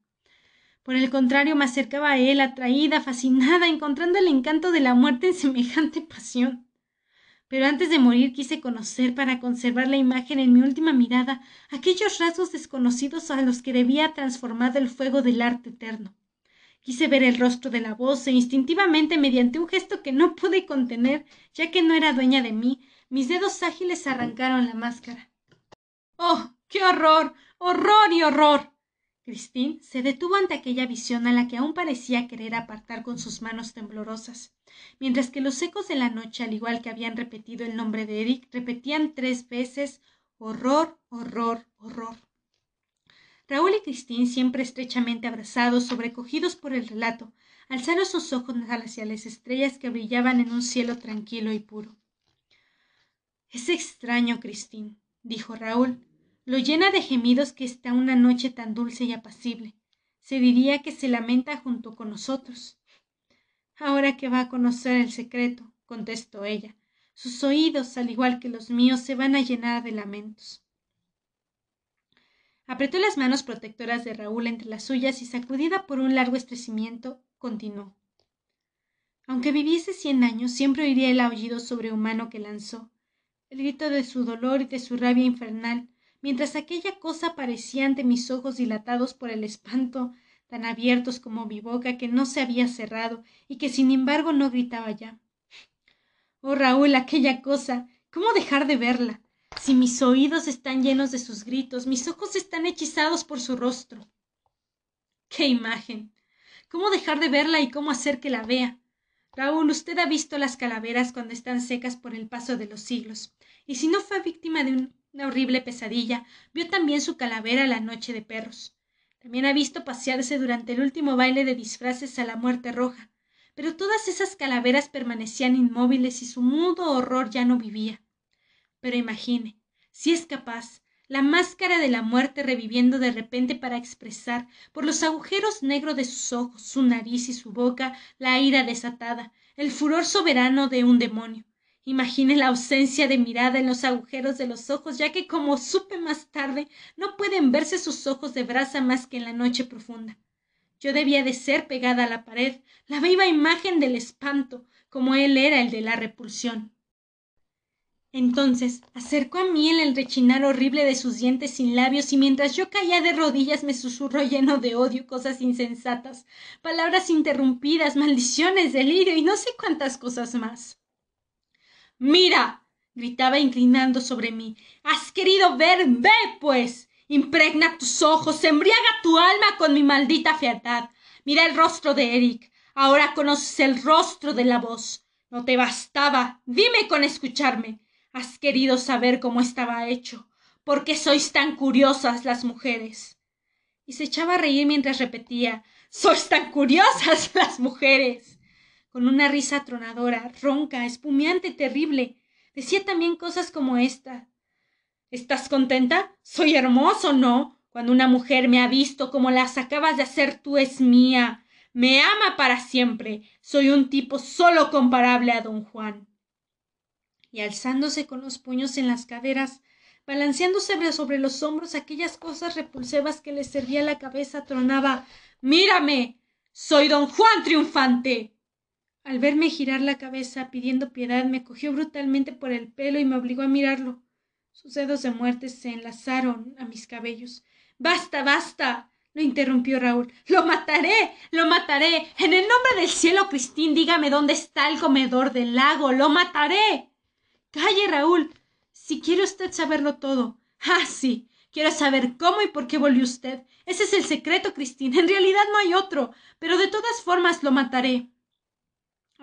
Por el contrario, me acercaba a él, atraída, fascinada, encontrando el encanto de la muerte en semejante pasión. Pero antes de morir quise conocer, para conservar la imagen en mi última mirada, aquellos rasgos desconocidos a los que debía transformado el fuego del arte eterno. Quise ver el rostro de la voz e instintivamente, mediante un gesto que no pude contener, ya que no era dueña de mí, mis dedos ágiles arrancaron la máscara. ¡Oh! ¡Qué horror! ¡Horror y horror! Christine se detuvo ante aquella visión a la que aún parecía querer apartar con sus manos temblorosas, mientras que los ecos de la noche, al igual que habían repetido el nombre de Eric, repetían tres veces horror, horror, horror. Raúl y Christine, siempre estrechamente abrazados, sobrecogidos por el relato, alzaron sus ojos hacia las estrellas que brillaban en un cielo tranquilo y puro. Es extraño, Christine, dijo Raúl, lo llena de gemidos que está una noche tan dulce y apacible. Se diría que se lamenta junto con nosotros. Ahora que va a conocer el secreto, contestó ella, sus oídos, al igual que los míos, se van a llenar de lamentos. Apretó las manos protectoras de Raúl entre las suyas y sacudida por un largo estrecimiento, continuó. Aunque viviese cien años, siempre oiría el aullido sobrehumano que lanzó, el grito de su dolor y de su rabia infernal, mientras aquella cosa aparecía ante mis ojos dilatados por el espanto, tan abiertos como mi boca que no se había cerrado y que sin embargo no gritaba ya. Oh Raúl, aquella cosa. ¿Cómo dejar de verla? Si mis oídos están llenos de sus gritos, mis ojos están hechizados por su rostro. ¡Qué imagen! ¿Cómo dejar de verla y cómo hacer que la vea? Raúl, usted ha visto las calaveras cuando están secas por el paso de los siglos. Y si no fue víctima de una horrible pesadilla, vio también su calavera la noche de perros. También ha visto pasearse durante el último baile de disfraces a la muerte roja. Pero todas esas calaveras permanecían inmóviles y su mudo horror ya no vivía. Pero imagine, si es capaz, la máscara de la muerte reviviendo de repente para expresar, por los agujeros negros de sus ojos, su nariz y su boca, la ira desatada, el furor soberano de un demonio. Imagine la ausencia de mirada en los agujeros de los ojos, ya que, como supe más tarde, no pueden verse sus ojos de brasa más que en la noche profunda. Yo debía de ser pegada a la pared, la viva imagen del espanto, como él era el de la repulsión. Entonces acercó a mí el rechinar horrible de sus dientes sin labios y mientras yo caía de rodillas me susurró lleno de odio cosas insensatas, palabras interrumpidas, maldiciones, delirio y no sé cuántas cosas más. Mira. gritaba inclinando sobre mí. Has querido ver. Ve, pues. Impregna tus ojos, embriaga tu alma con mi maldita fealdad. Mira el rostro de Eric. Ahora conoces el rostro de la voz. No te bastaba. Dime con escucharme. Has querido saber cómo estaba hecho. ¿Por qué sois tan curiosas las mujeres? Y se echaba a reír mientras repetía Sois tan curiosas las mujeres. Con una risa tronadora, ronca, espumeante, terrible. Decía también cosas como esta. ¿Estás contenta? Soy hermoso, ¿no? Cuando una mujer me ha visto como las acabas de hacer tú es mía. Me ama para siempre. Soy un tipo solo comparable a don Juan y alzándose con los puños en las caderas, balanceándose sobre los hombros aquellas cosas repulsivas que le servía la cabeza, tronaba Mírame. Soy don Juan triunfante. Al verme girar la cabeza pidiendo piedad, me cogió brutalmente por el pelo y me obligó a mirarlo. Sus dedos de muerte se enlazaron a mis cabellos. Basta, basta. lo interrumpió Raúl. Lo mataré. lo mataré. En el nombre del cielo, Cristín, dígame dónde está el comedor del lago. Lo mataré. Calle, Raúl. Si quiere usted saberlo todo. Ah, sí. Quiero saber cómo y por qué volvió usted. Ese es el secreto, Cristina. En realidad no hay otro. Pero de todas formas lo mataré.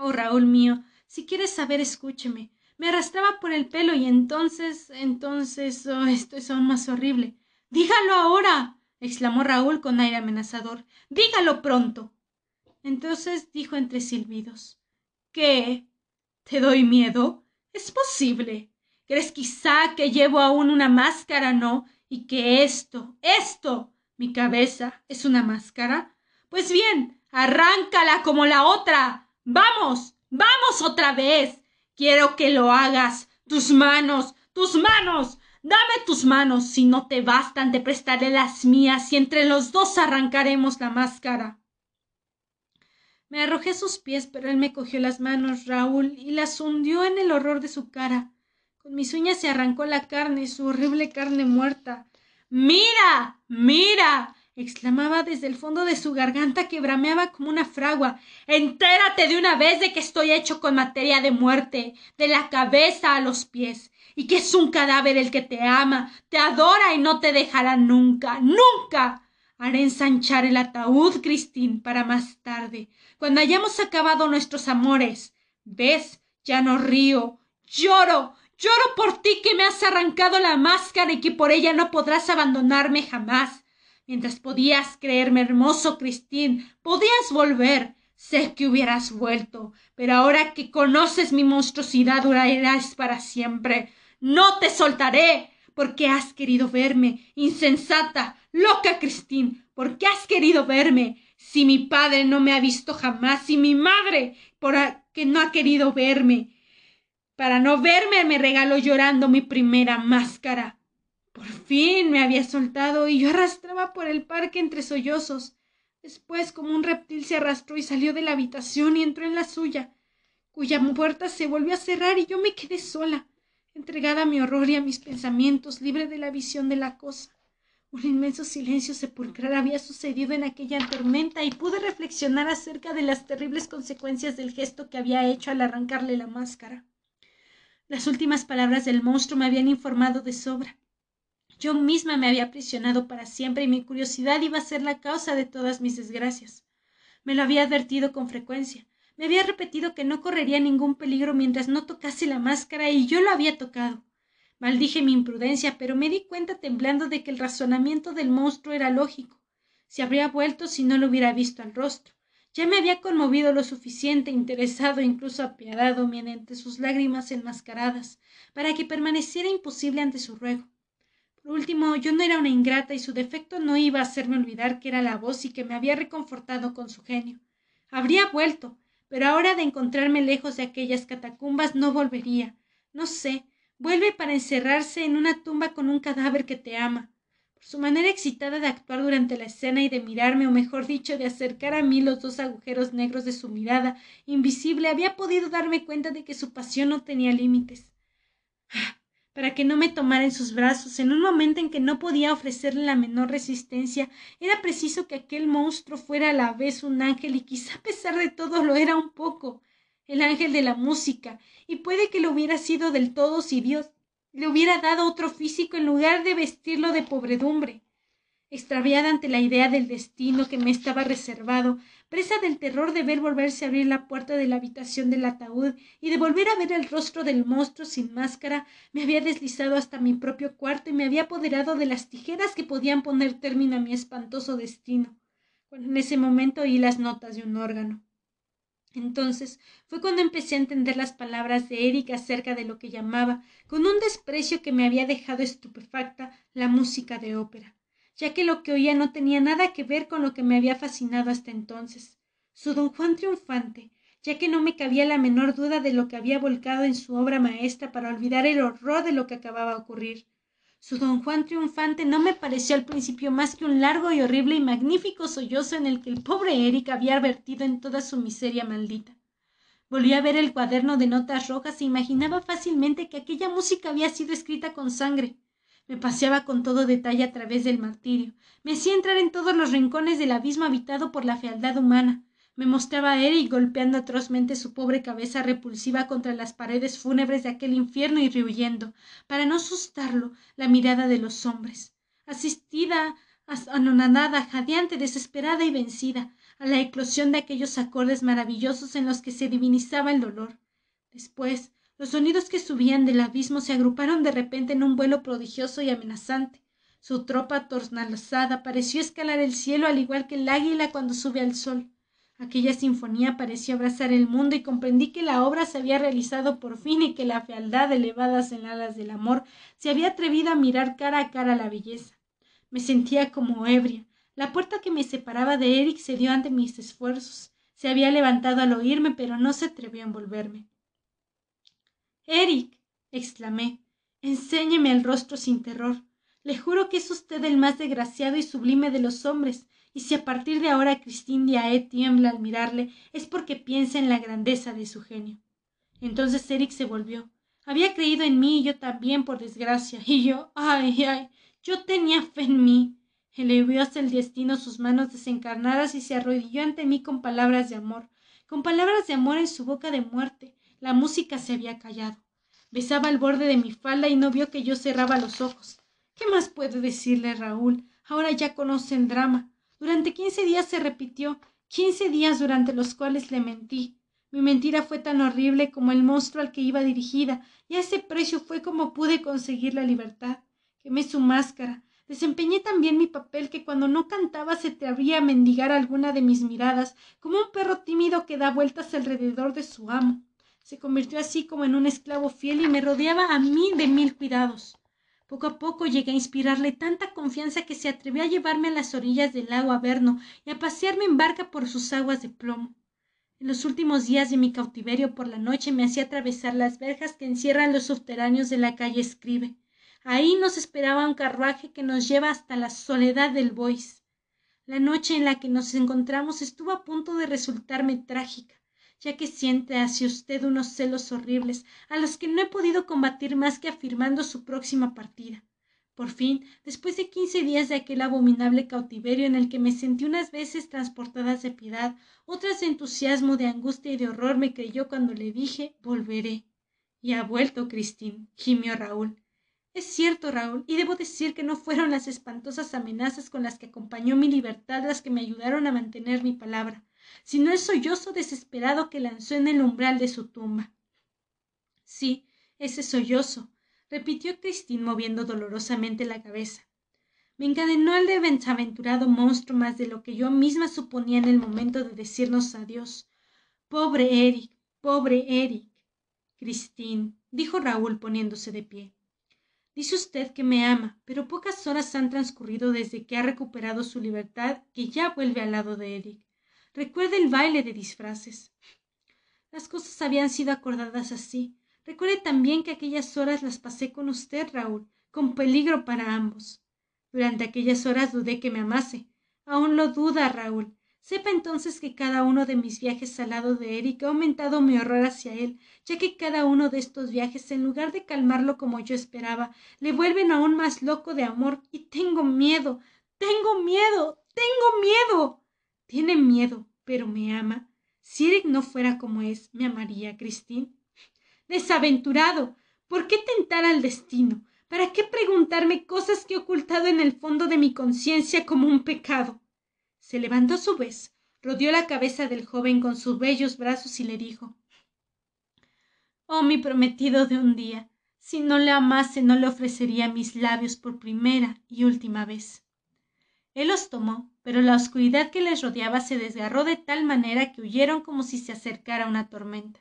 Oh, Raúl mío, si quieres saber, escúcheme. Me arrastraba por el pelo y entonces, entonces, oh, esto es aún más horrible. Dígalo ahora. exclamó Raúl con aire amenazador. Dígalo pronto. Entonces dijo entre silbidos. ¿Qué? ¿Te doy miedo? Es posible. ¿Crees quizá que llevo aún una máscara, no? Y que esto, esto, mi cabeza, es una máscara? Pues bien, arráncala como la otra. Vamos, vamos otra vez. Quiero que lo hagas. Tus manos, tus manos. Dame tus manos. Si no te bastan, te prestaré las mías y entre los dos arrancaremos la máscara. Me arrojé a sus pies, pero él me cogió las manos, Raúl, y las hundió en el horror de su cara. Con mis uñas se arrancó la carne, su horrible carne muerta. Mira. Mira. Exclamaba desde el fondo de su garganta que brameaba como una fragua. Entérate de una vez de que estoy hecho con materia de muerte, de la cabeza a los pies, y que es un cadáver el que te ama, te adora y no te dejará nunca, nunca. Haré ensanchar el ataúd, Cristín, para más tarde, cuando hayamos acabado nuestros amores. ¿Ves? Ya no río. Lloro. Lloro por ti que me has arrancado la máscara y que por ella no podrás abandonarme jamás. Mientras podías creerme hermoso, Cristín, podías volver. Sé que hubieras vuelto, pero ahora que conoces mi monstruosidad durarás para siempre. No te soltaré, porque has querido verme, insensata, loca, Cristín, porque has querido verme si mi padre no me ha visto jamás, si mi madre, por que no ha querido verme, para no verme me regaló llorando mi primera máscara. Por fin me había soltado y yo arrastraba por el parque entre sollozos. Después, como un reptil, se arrastró y salió de la habitación y entró en la suya, cuya puerta se volvió a cerrar y yo me quedé sola. entregada a mi horror y a mis pensamientos, libre de la visión de la cosa. Un inmenso silencio sepulcral había sucedido en aquella tormenta y pude reflexionar acerca de las terribles consecuencias del gesto que había hecho al arrancarle la máscara. Las últimas palabras del monstruo me habían informado de sobra. Yo misma me había aprisionado para siempre y mi curiosidad iba a ser la causa de todas mis desgracias. Me lo había advertido con frecuencia. Me había repetido que no correría ningún peligro mientras no tocase la máscara y yo lo había tocado. Maldije mi imprudencia, pero me di cuenta temblando de que el razonamiento del monstruo era lógico. Se habría vuelto si no lo hubiera visto al rostro. Ya me había conmovido lo suficiente, interesado, incluso apiadado, mediante sus lágrimas enmascaradas, para que permaneciera imposible ante su ruego. Por último, yo no era una ingrata y su defecto no iba a hacerme olvidar que era la voz y que me había reconfortado con su genio. Habría vuelto, pero ahora de encontrarme lejos de aquellas catacumbas no volvería. No sé, vuelve para encerrarse en una tumba con un cadáver que te ama su manera excitada de actuar durante la escena y de mirarme, o mejor dicho, de acercar a mí los dos agujeros negros de su mirada invisible, había podido darme cuenta de que su pasión no tenía límites. Para que no me tomara en sus brazos en un momento en que no podía ofrecerle la menor resistencia, era preciso que aquel monstruo fuera a la vez un ángel y quizá a pesar de todo lo era un poco, el ángel de la música, y puede que lo hubiera sido del todo si Dios le hubiera dado otro físico en lugar de vestirlo de pobredumbre. Extraviada ante la idea del destino que me estaba reservado, presa del terror de ver volverse a abrir la puerta de la habitación del ataúd y de volver a ver el rostro del monstruo sin máscara, me había deslizado hasta mi propio cuarto y me había apoderado de las tijeras que podían poner término a mi espantoso destino, cuando en ese momento oí las notas de un órgano. Entonces fue cuando empecé a entender las palabras de Eric acerca de lo que llamaba, con un desprecio que me había dejado estupefacta, la música de ópera, ya que lo que oía no tenía nada que ver con lo que me había fascinado hasta entonces. Su don Juan triunfante, ya que no me cabía la menor duda de lo que había volcado en su obra maestra para olvidar el horror de lo que acababa de ocurrir. Su don Juan triunfante no me pareció al principio más que un largo y horrible y magnífico sollozo en el que el pobre Eric había vertido en toda su miseria maldita. Volví a ver el cuaderno de notas rojas e imaginaba fácilmente que aquella música había sido escrita con sangre. Me paseaba con todo detalle a través del martirio. Me hacía entrar en todos los rincones del abismo habitado por la fealdad humana me mostraba a Eric golpeando atrozmente su pobre cabeza repulsiva contra las paredes fúnebres de aquel infierno y rehuyendo, para no asustarlo, la mirada de los hombres. Asistida, anonadada, jadeante, desesperada y vencida, a la eclosión de aquellos acordes maravillosos en los que se divinizaba el dolor. Después, los sonidos que subían del abismo se agruparon de repente en un vuelo prodigioso y amenazante. Su tropa tornalzada pareció escalar el cielo al igual que el águila cuando sube al sol. Aquella sinfonía pareció abrazar el mundo y comprendí que la obra se había realizado por fin y que la fealdad elevadas en alas del amor se había atrevido a mirar cara a cara la belleza. Me sentía como ebria. La puerta que me separaba de Eric se dio ante mis esfuerzos. Se había levantado al oírme, pero no se atrevió a envolverme. Eric. exclamé. Enséñeme el rostro sin terror. Le juro que es usted el más desgraciado y sublime de los hombres, y si a partir de ahora Christine Diae tiembla al mirarle, es porque piensa en la grandeza de su genio. Entonces Eric se volvió. Había creído en mí y yo también, por desgracia. Y yo, ay, ay, yo tenía fe en mí. Elevó hasta el destino sus manos desencarnadas y se arrodilló ante mí con palabras de amor, con palabras de amor en su boca de muerte. La música se había callado. Besaba el borde de mi falda y no vio que yo cerraba los ojos. ¿Qué más puedo decirle, Raúl? Ahora ya conoce el drama. Durante quince días se repitió, quince días durante los cuales le mentí. Mi mentira fue tan horrible como el monstruo al que iba dirigida, y a ese precio fue como pude conseguir la libertad. Quemé su máscara. Desempeñé también mi papel que cuando no cantaba se atrevía a mendigar alguna de mis miradas, como un perro tímido que da vueltas alrededor de su amo. Se convirtió así como en un esclavo fiel y me rodeaba a mí de mil cuidados. Poco a poco llegué a inspirarle tanta confianza que se atrevió a llevarme a las orillas del lago Averno y a pasearme en barca por sus aguas de plomo. En los últimos días de mi cautiverio por la noche me hacía atravesar las verjas que encierran los subterráneos de la calle Escribe. Ahí nos esperaba un carruaje que nos lleva hasta la soledad del Bois. La noche en la que nos encontramos estuvo a punto de resultarme trágica. Ya que siente hacia usted unos celos horribles a los que no he podido combatir más que afirmando su próxima partida. Por fin, después de quince días de aquel abominable cautiverio en el que me sentí unas veces transportadas de piedad, otras de entusiasmo, de angustia y de horror, me creyó cuando le dije volveré. Y ha vuelto, Cristín, gimió Raúl. Es cierto, Raúl, y debo decir que no fueron las espantosas amenazas con las que acompañó mi libertad las que me ayudaron a mantener mi palabra, sino el sollozo desesperado que lanzó en el umbral de su tumba. Sí, ese sollozo, repitió Cristín moviendo dolorosamente la cabeza. Me encadenó al desaventurado monstruo más de lo que yo misma suponía en el momento de decirnos adiós. Pobre Eric, pobre Eric. Cristín, dijo Raúl poniéndose de pie. Dice usted que me ama, pero pocas horas han transcurrido desde que ha recuperado su libertad que ya vuelve al lado de Eric. Recuerde el baile de disfraces. Las cosas habían sido acordadas así, Recuerde también que aquellas horas las pasé con usted, Raúl, con peligro para ambos. Durante aquellas horas dudé que me amase. Aún lo duda, Raúl. Sepa entonces que cada uno de mis viajes al lado de Eric ha aumentado mi horror hacia él, ya que cada uno de estos viajes, en lugar de calmarlo como yo esperaba, le vuelven aún más loco de amor, y tengo miedo, tengo miedo, tengo miedo. Tiene miedo, pero me ama. Si Eric no fuera como es, ¿me amaría, Cristín? desaventurado. ¿Por qué tentar al destino? ¿Para qué preguntarme cosas que he ocultado en el fondo de mi conciencia como un pecado? Se levantó a su vez, rodeó la cabeza del joven con sus bellos brazos y le dijo Oh mi prometido de un día, si no le amase no le ofrecería mis labios por primera y última vez. Él los tomó, pero la oscuridad que les rodeaba se desgarró de tal manera que huyeron como si se acercara una tormenta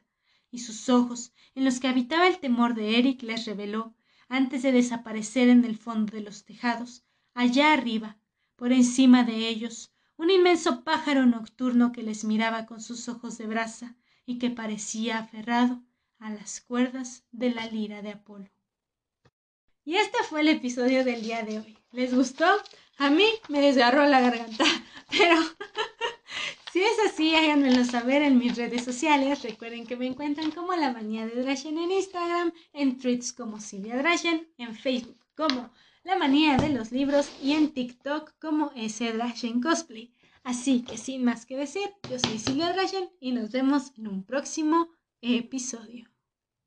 y sus ojos, en los que habitaba el temor de Eric, les reveló, antes de desaparecer en el fondo de los tejados, allá arriba, por encima de ellos, un inmenso pájaro nocturno que les miraba con sus ojos de brasa y que parecía aferrado a las cuerdas de la lira de Apolo. Y este fue el episodio del día de hoy. ¿Les gustó? A mí me desgarró la garganta, pero si es así, háganmelo saber en mis redes sociales. Recuerden que me encuentran como La Manía de Drachen en Instagram, en tweets como Silvia Drachen, en Facebook como La Manía de los Libros y en TikTok como S. Drachen Cosplay. Así que sin más que decir, yo soy Silvia Drachen y nos vemos en un próximo episodio.